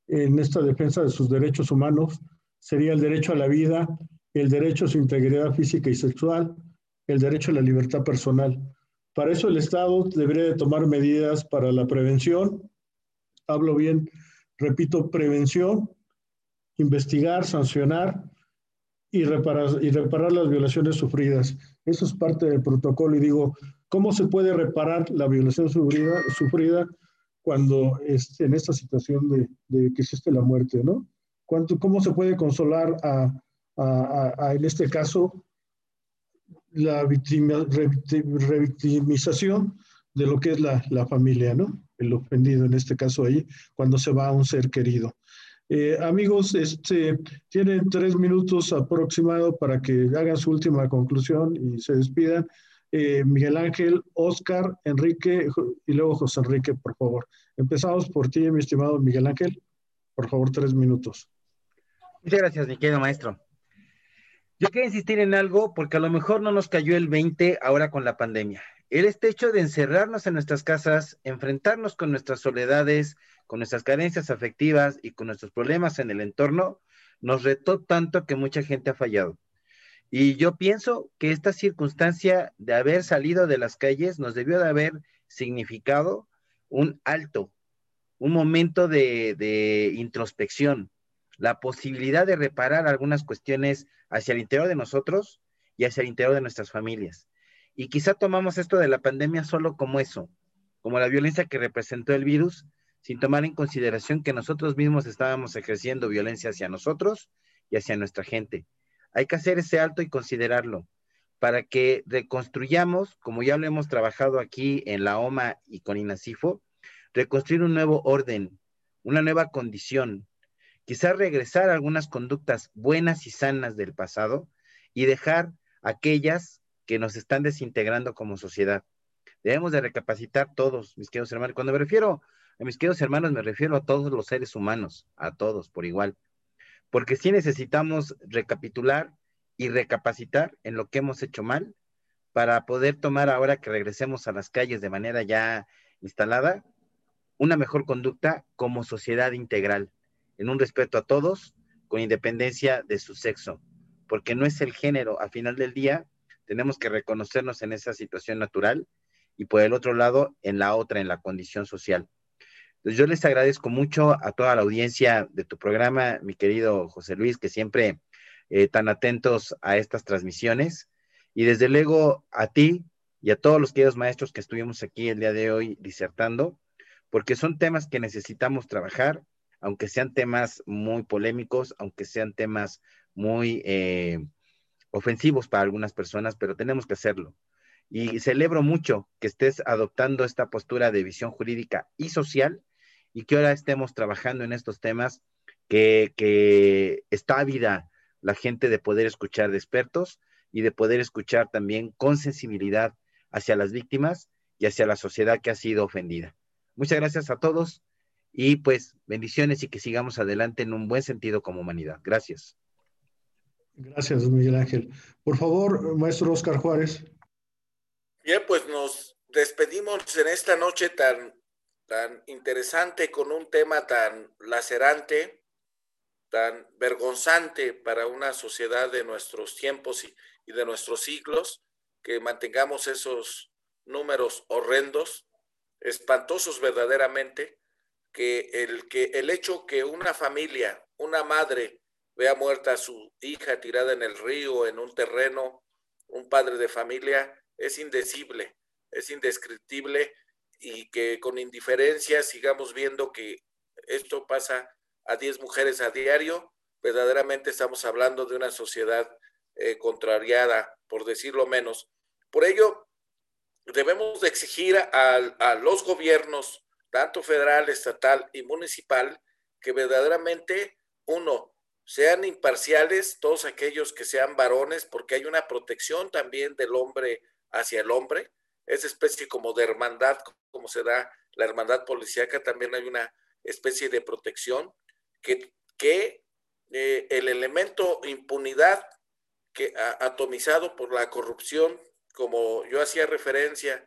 en esta defensa de sus derechos humanos sería el derecho a la vida, el derecho a su integridad física y sexual, el derecho a la libertad personal. Para eso el Estado debería de tomar medidas para la prevención, hablo bien, repito, prevención, investigar, sancionar y reparar, y reparar las violaciones sufridas. Eso es parte del protocolo y digo, ¿cómo se puede reparar la violación sufrida, sufrida cuando es en esta situación de, de, que existe la muerte, ¿no? ¿Cuánto, ¿Cómo se puede consolar a, a, a en este caso, la victima, revictimización de lo que es la, la familia, ¿no? El ofendido en este caso ahí, cuando se va a un ser querido. Eh, amigos, este, tienen tres minutos aproximado para que hagan su última conclusión y se despidan. Eh, Miguel Ángel, Oscar, Enrique y luego José Enrique, por favor. Empezamos por ti, mi estimado Miguel Ángel. Por favor, tres minutos. Muchas gracias, mi querido maestro. Yo quiero insistir en algo porque a lo mejor no nos cayó el 20 ahora con la pandemia. El este hecho de encerrarnos en nuestras casas, enfrentarnos con nuestras soledades, con nuestras carencias afectivas y con nuestros problemas en el entorno, nos retó tanto que mucha gente ha fallado. Y yo pienso que esta circunstancia de haber salido de las calles nos debió de haber significado un alto, un momento de, de introspección, la posibilidad de reparar algunas cuestiones hacia el interior de nosotros y hacia el interior de nuestras familias. Y quizá tomamos esto de la pandemia solo como eso, como la violencia que representó el virus, sin tomar en consideración que nosotros mismos estábamos ejerciendo violencia hacia nosotros y hacia nuestra gente. Hay que hacer ese alto y considerarlo para que reconstruyamos, como ya lo hemos trabajado aquí en la OMA y con INACIFO, reconstruir un nuevo orden, una nueva condición, quizás regresar a algunas conductas buenas y sanas del pasado y dejar aquellas que nos están desintegrando como sociedad. Debemos de recapacitar todos, mis queridos hermanos. Cuando me refiero a mis queridos hermanos, me refiero a todos los seres humanos, a todos por igual. Porque sí necesitamos recapitular y recapacitar en lo que hemos hecho mal para poder tomar ahora que regresemos a las calles de manera ya instalada, una mejor conducta como sociedad integral, en un respeto a todos, con independencia de su sexo, porque no es el género, a final del día tenemos que reconocernos en esa situación natural y por el otro lado en la otra, en la condición social. Entonces, yo les agradezco mucho a toda la audiencia de tu programa, mi querido José Luis, que siempre eh, tan atentos a estas transmisiones. Y desde luego a ti y a todos los queridos maestros que estuvimos aquí el día de hoy disertando, porque son temas que necesitamos trabajar, aunque sean temas muy polémicos, aunque sean temas muy, eh, ofensivos para algunas personas, pero tenemos que hacerlo. Y celebro mucho que estés adoptando esta postura de visión jurídica y social y que ahora estemos trabajando en estos temas que, que está ávida la gente de poder escuchar de expertos y de poder escuchar también con sensibilidad hacia las víctimas y hacia la sociedad que ha sido ofendida. Muchas gracias a todos y pues bendiciones y que sigamos adelante en un buen sentido como humanidad. Gracias. Gracias, Miguel Ángel. Por favor, maestro Oscar Juárez. Bien, pues nos despedimos en esta noche tan, tan interesante con un tema tan lacerante, tan vergonzante para una sociedad de nuestros tiempos y, de nuestros siglos, que mantengamos esos números horrendos, espantosos verdaderamente, que el, que el hecho que una familia, una madre, vea muerta a su hija tirada en el río, en un terreno, un padre de familia, es indecible, es indescriptible y que con indiferencia sigamos viendo que esto pasa a 10 mujeres a diario, verdaderamente estamos hablando de una sociedad eh, contrariada, por decirlo menos. Por ello, debemos de exigir a, a los gobiernos, tanto federal, estatal y municipal, que verdaderamente, uno, sean imparciales todos aquellos que sean varones, porque hay una protección también del hombre hacia el hombre, esa especie como de hermandad, como se da la hermandad policíaca, también hay una especie de protección que, que eh, el elemento impunidad que atomizado por la corrupción, como yo hacía referencia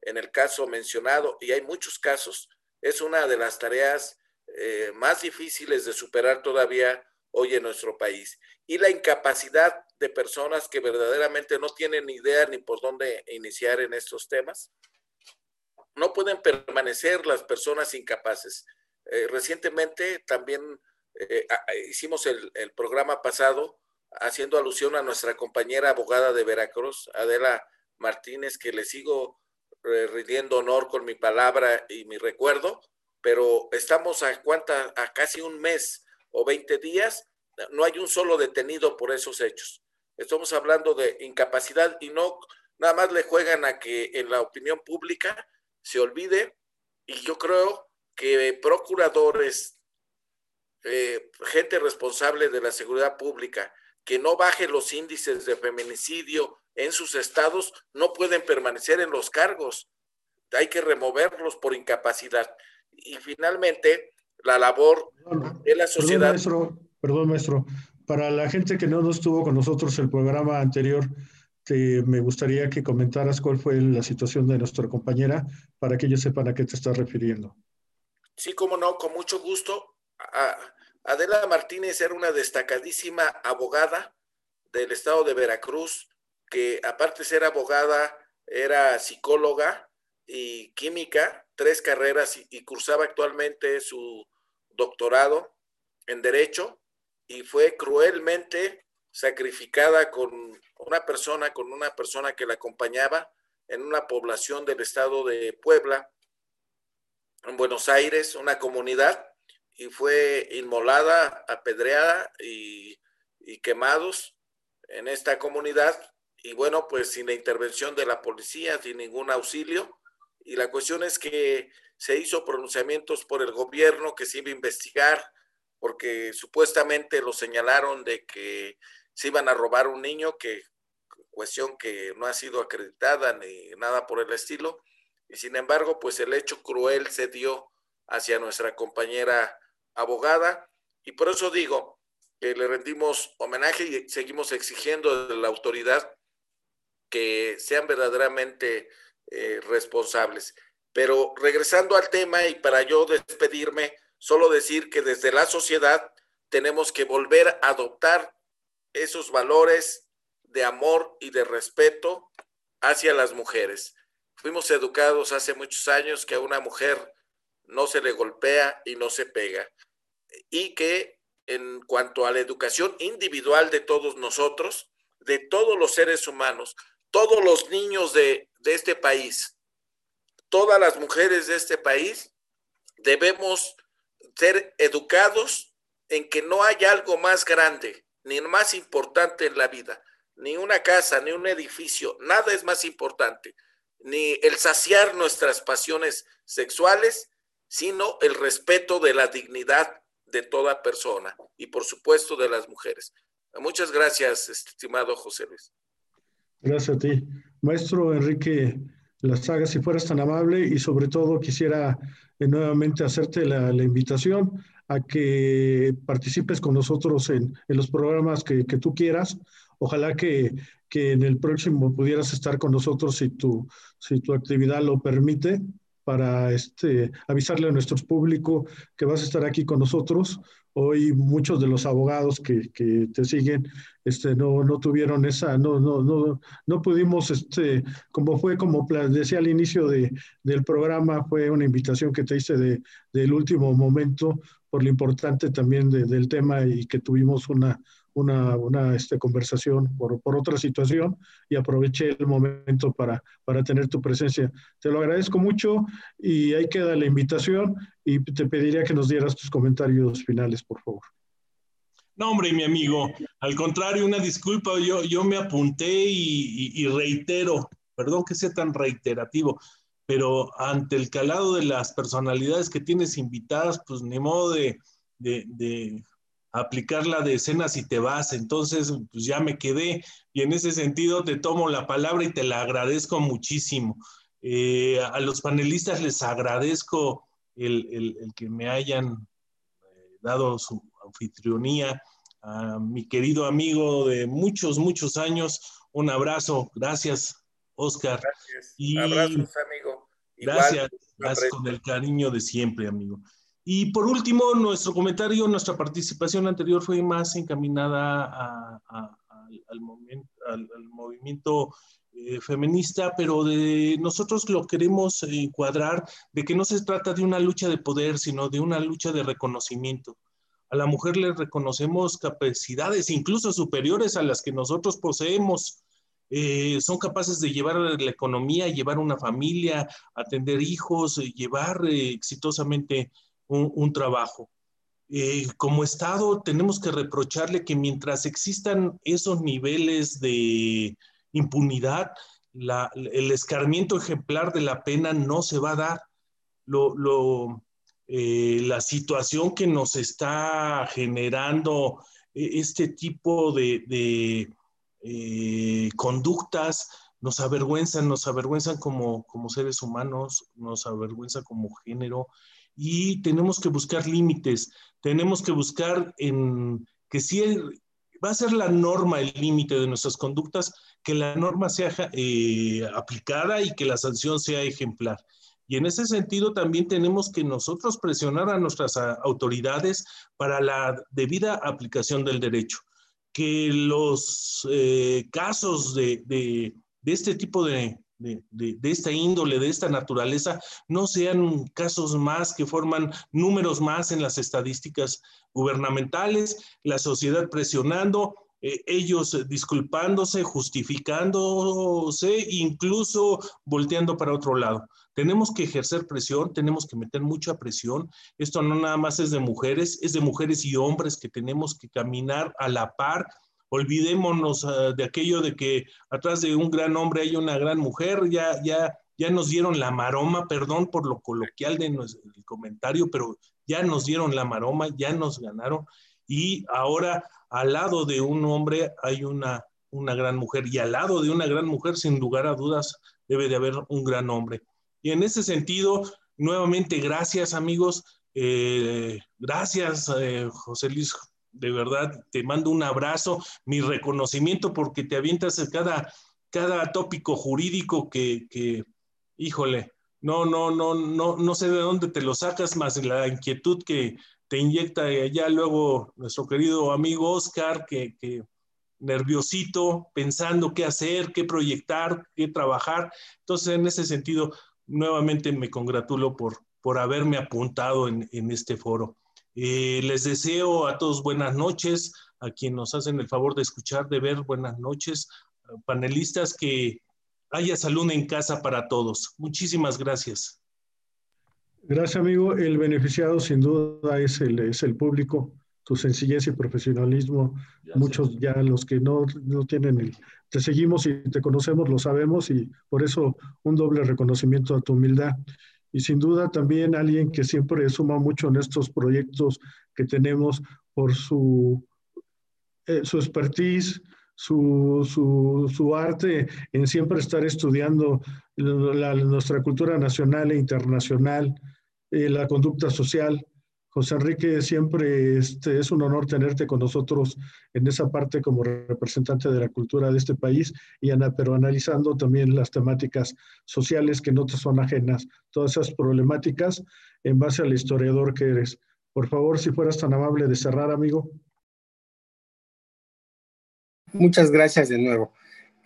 en el caso mencionado, y hay muchos casos, es una de las tareas eh, más difíciles de superar todavía hoy en nuestro país. Y la incapacidad de personas que verdaderamente no tienen idea ni por dónde iniciar en estos temas. No pueden permanecer las personas incapaces. Eh, recientemente también eh, hicimos el, el, programa pasado haciendo alusión a nuestra compañera abogada de Veracruz, Adela Martínez, que le sigo eh, rindiendo honor con mi palabra y mi recuerdo, pero estamos a, cuánta, a casi un mes o 20 días, no hay un solo detenido por esos hechos. Estamos hablando de incapacidad y no nada más le juegan a que en la opinión pública se olvide y yo creo que procuradores, eh, gente responsable de la seguridad pública, que no baje los índices de feminicidio en sus estados, no pueden permanecer en los cargos. Hay que removerlos por incapacidad. Y finalmente, la labor de la sociedad. Perdón, maestro, perdón, maestro. Para la gente que no estuvo con nosotros el programa anterior, te, me gustaría que comentaras cuál fue la situación de nuestra compañera para que ellos sepan a qué te estás refiriendo. Sí, cómo no, con mucho gusto. Adela Martínez era una destacadísima abogada del estado de Veracruz, que aparte de ser abogada, era psicóloga y química, tres carreras y, cursaba actualmente su doctorado en Derecho y fue cruelmente sacrificada con una persona, con una persona que la acompañaba en una población del estado de Puebla, en Buenos Aires, una comunidad, y fue inmolada, apedreada y, y quemados en esta comunidad. Y bueno, pues sin la intervención de la policía, sin ningún auxilio, y la cuestión es que se hizo pronunciamientos por el gobierno que se iba a investigar porque supuestamente lo señalaron de que se iban a robar un niño, que cuestión que no ha sido acreditada ni nada por el estilo. Y sin embargo, pues el hecho cruel se dio hacia nuestra compañera abogada. Y por eso digo que le rendimos homenaje y seguimos exigiendo de la autoridad que sean verdaderamente eh, responsables. Pero regresando al tema y para yo despedirme, solo decir que desde la sociedad tenemos que volver a adoptar esos valores de amor y de respeto hacia las mujeres. Fuimos educados hace muchos años que a una mujer no se le golpea y no se pega. Y que en cuanto a la educación individual de todos nosotros, de todos los seres humanos, todos los niños de, este país, todas las mujeres de este país, debemos ser educados en que no hay algo más grande ni más importante en la vida. ni una casa, ni un edificio, nada es más importante, ni el saciar nuestras pasiones sexuales, sino el respeto de la dignidad de toda persona y por supuesto de las mujeres. Muchas gracias, estimado José Luis. Gracias a ti. Maestro Enrique La Saga, si fueras tan amable y sobre todo quisiera eh, nuevamente hacerte la, invitación a que participes con nosotros en, los programas que, tú quieras. Ojalá que, que, en el próximo pudieras estar con nosotros si tu, si tu actividad lo permite para este, avisarle a nuestro público que vas a estar aquí con nosotros. Hoy muchos de los abogados que, que te siguen este, no, no tuvieron esa, no, no, no, no pudimos, este, como fue, como decía al inicio de, del programa, fue una invitación que te hice de, del último momento por lo importante también del tema y que tuvimos una, una, una este, conversación por, por, otra situación y aproveché el momento para, para tener tu presencia. Te lo agradezco mucho y ahí queda la invitación y te pediría que nos dieras tus comentarios finales, por favor. No, hombre, mi amigo, al contrario, una disculpa, yo, yo me apunté y, y, reitero, perdón que sea tan reiterativo, pero ante el calado de las personalidades que tienes invitadas, pues ni modo de, de, de aplicar la de escenas y te vas. Entonces, pues ya me quedé y en ese sentido te tomo la palabra y te la agradezco muchísimo. Eh, a los panelistas les agradezco el, que me hayan eh, dado su anfitrionía. A mi querido amigo de muchos, muchos años, un abrazo. Gracias, Oscar. Gracias. Y Abrazos, amigo. gracias, gracias con el cariño de siempre, amigo. Y por último, nuestro comentario, nuestra participación anterior fue más encaminada al, movimiento eh, feminista, pero de nosotros lo queremos encuadrar de que no se trata de una lucha de poder, sino de una lucha de reconocimiento. A la mujer le reconocemos capacidades incluso superiores a las que nosotros poseemos. Eh, son capaces de llevar la economía, llevar una familia, atender hijos, llevar eh, exitosamente un, trabajo. Eh, como Estado tenemos que reprocharle que mientras existan esos niveles de impunidad, el escarmiento ejemplar de la pena no se va a dar. Eh, la situación que nos está generando eh, este tipo de, conductas nos avergüenzan, nos avergüenzan como, como seres humanos, nos avergüenza como género y tenemos que buscar límites, tenemos que buscar en que si va a ser la norma el límite de nuestras conductas, que la norma sea eh, aplicada y que la sanción sea ejemplar. Y en ese sentido también tenemos que nosotros presionar a nuestras autoridades para la debida aplicación del derecho. Que los eh, casos de, de, este tipo de, de, esta índole, de esta naturaleza, no sean casos más que forman números más en las estadísticas gubernamentales, la sociedad presionando, eh, ellos disculpándose, justificándose, incluso volteando para otro lado. Tenemos que ejercer presión, tenemos que meter mucha presión. Esto no nada más es de mujeres, es de mujeres y hombres que tenemos que caminar a la par olvidémonos ah, de aquello de que atrás de un gran hombre hay una gran mujer, ya, ya, ya nos dieron la maroma, perdón por lo coloquial de nuestro, comentario, pero ya nos dieron la maroma, ya nos ganaron y ahora al lado de un hombre hay una, una gran mujer y al lado de una gran mujer, sin lugar a dudas, debe de haber un gran hombre. Y en ese sentido, nuevamente, gracias amigos, eh, gracias eh, José Luis de verdad te mando un abrazo, mi reconocimiento porque te avientas cada, cada tópico jurídico que, híjole, no, no, no, no, no sé de dónde te lo sacas, más la inquietud que te inyecta ya luego nuestro querido amigo Oscar, que, que nerviosito, pensando qué hacer, qué proyectar, qué trabajar. Entonces, en ese sentido, nuevamente me congratulo por, por haberme apuntado en, en este foro. Eh, les deseo a todos buenas noches, a quienes nos hacen el favor de escuchar, de ver, buenas noches, panelistas, que haya salud en casa para todos. Muchísimas gracias. Gracias, amigo. El beneficiado sin duda es el, es el público. tu sencillez y profesionalismo. Muchos ya los que no, no tienen el... Te seguimos y te conocemos, lo sabemos y por eso un doble reconocimiento a tu humildad. Y sin duda también alguien que siempre suma mucho en estos proyectos que tenemos por su, eh, su expertise, su, su, su, arte en siempre estar estudiando nuestra cultura nacional e internacional, eh, la conducta social. José Enrique, siempre este, es un honor tenerte con nosotros en esa parte como representante de la cultura de este país, y Ana, pero analizando también las temáticas sociales que no te son ajenas, todas esas problemáticas en base al historiador que eres. Por favor, si fueras tan amable de cerrar, amigo. Muchas gracias de nuevo.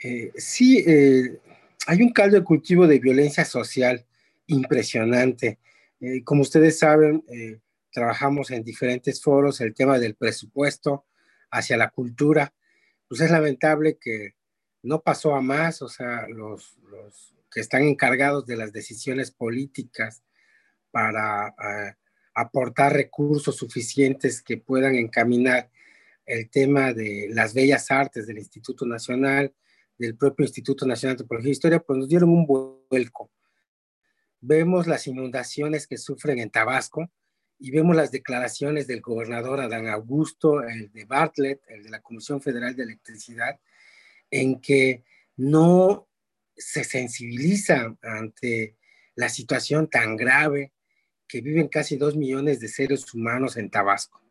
Eh, sí, eh, hay un caldo de cultivo de violencia social impresionante. Eh, como ustedes saben, trabajamos en diferentes foros el tema del presupuesto hacia la cultura. Pues es lamentable que no pasó a más, o sea, los, que están encargados de las decisiones políticas para aportar recursos suficientes que puedan encaminar el tema de las bellas artes del Instituto Nacional, del propio Instituto Nacional de Antropología e Historia, pues nos dieron un vuelco. Vemos las inundaciones que sufren en Tabasco, y vemos las declaraciones del gobernador Adán Augusto, el de Bartlett, el de la Comisión Federal de Electricidad, en que no se sensibiliza ante la situación tan grave que viven casi dos millones de seres humanos en Tabasco.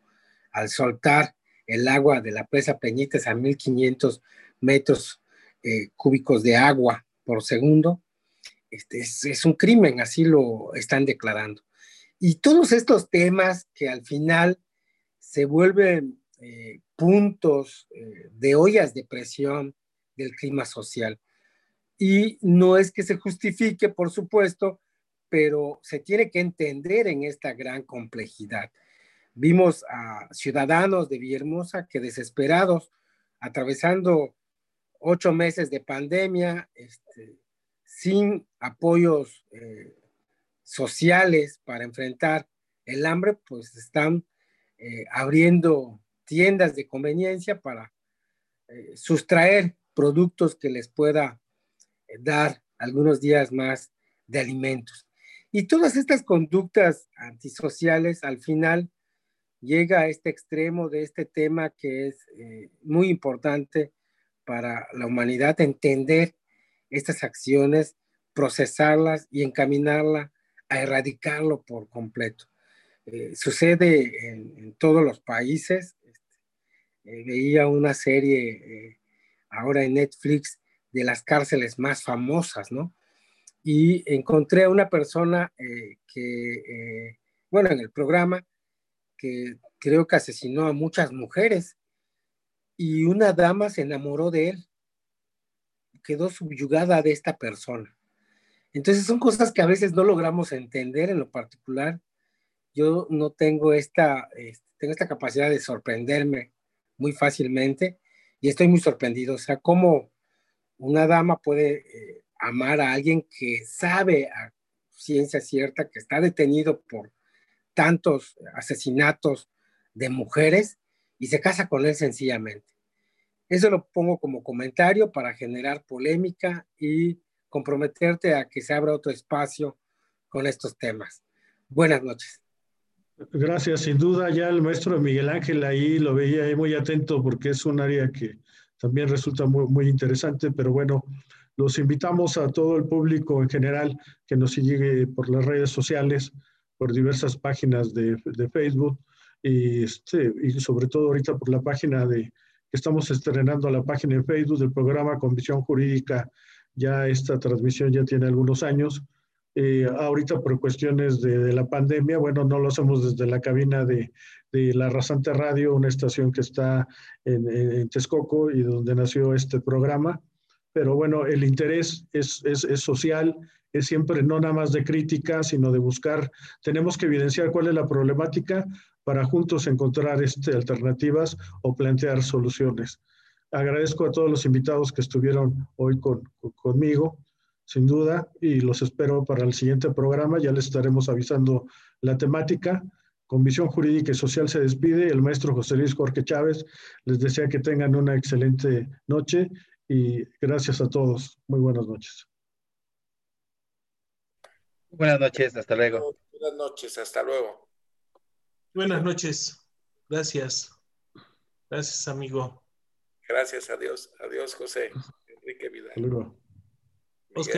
Al soltar el agua de la presa Peñitas a 1500 metros eh, cúbicos de agua por segundo, este, es un crimen, así lo están declarando. Y todos estos temas que al final se vuelven eh, puntos eh, de ollas de presión del clima social. Y no es que se justifique, por supuesto, pero se tiene que entender en esta gran complejidad. Vimos a ciudadanos de Villahermosa que desesperados, atravesando ocho meses de pandemia, este, sin apoyos eh, sociales para enfrentar el hambre, pues están eh, abriendo tiendas de conveniencia para eh, sustraer productos que les pueda eh, dar algunos días más de alimentos. Y todas estas conductas antisociales al final llega a este extremo de este tema que es muy importante para la humanidad entender estas acciones, procesarlas y encaminarlas a erradicarlo por completo. Eh, sucede en, todos los países. Este, eh, veía una serie eh, ahora en Netflix de las cárceles más famosas, ¿no? Y encontré a una persona que, bueno, en el programa, que creo que asesinó a muchas mujeres y una dama se enamoró de él, quedó subyugada de esta persona. Entonces son cosas que a veces no logramos entender en lo particular. Yo no tengo esta, tengo esta capacidad de sorprenderme muy fácilmente y estoy muy sorprendido. O sea, cómo una dama puede eh, amar a alguien que sabe a ciencia cierta que está detenido por tantos asesinatos de mujeres y se casa con él sencillamente. Eso lo pongo como comentario para generar polémica y comprometerte a que se abra otro espacio con estos temas. Buenas noches. Gracias, sin duda ya el maestro Miguel Ángel ahí lo veía ahí muy atento porque es un área que también resulta muy, muy interesante, pero bueno, los invitamos a todo el público en general que nos sigue por las redes sociales, por diversas páginas de, de Facebook y, este, y sobre todo ahorita por la página de que estamos estrenando la página de Facebook del programa Convicción Jurídica ya esta transmisión ya tiene algunos años. Eh, ahorita por cuestiones de, la pandemia, bueno, no lo hacemos desde la cabina de, de La Rasante Radio, una estación que está en, en, Texcoco y donde nació este programa. Pero bueno, el interés es, es, es, social, es siempre no nada más de crítica, sino de buscar, tenemos que evidenciar cuál es la problemática para juntos encontrar este, alternativas o plantear soluciones agradezco a todos los invitados que estuvieron hoy conmigo, sin duda, y los espero para el siguiente programa. Ya les estaremos avisando la temática con Visión Jurídica y Social se despide. El maestro José Luis Jorge Chávez les desea que tengan una excelente noche y gracias a todos. Muy buenas noches. Buenas noches, hasta luego. Buenas noches, hasta luego. Buenas noches. Gracias. Gracias, amigo. Gracias a Dios. Adiós, José. Enrique Vidal. Hasta luego. Oscar.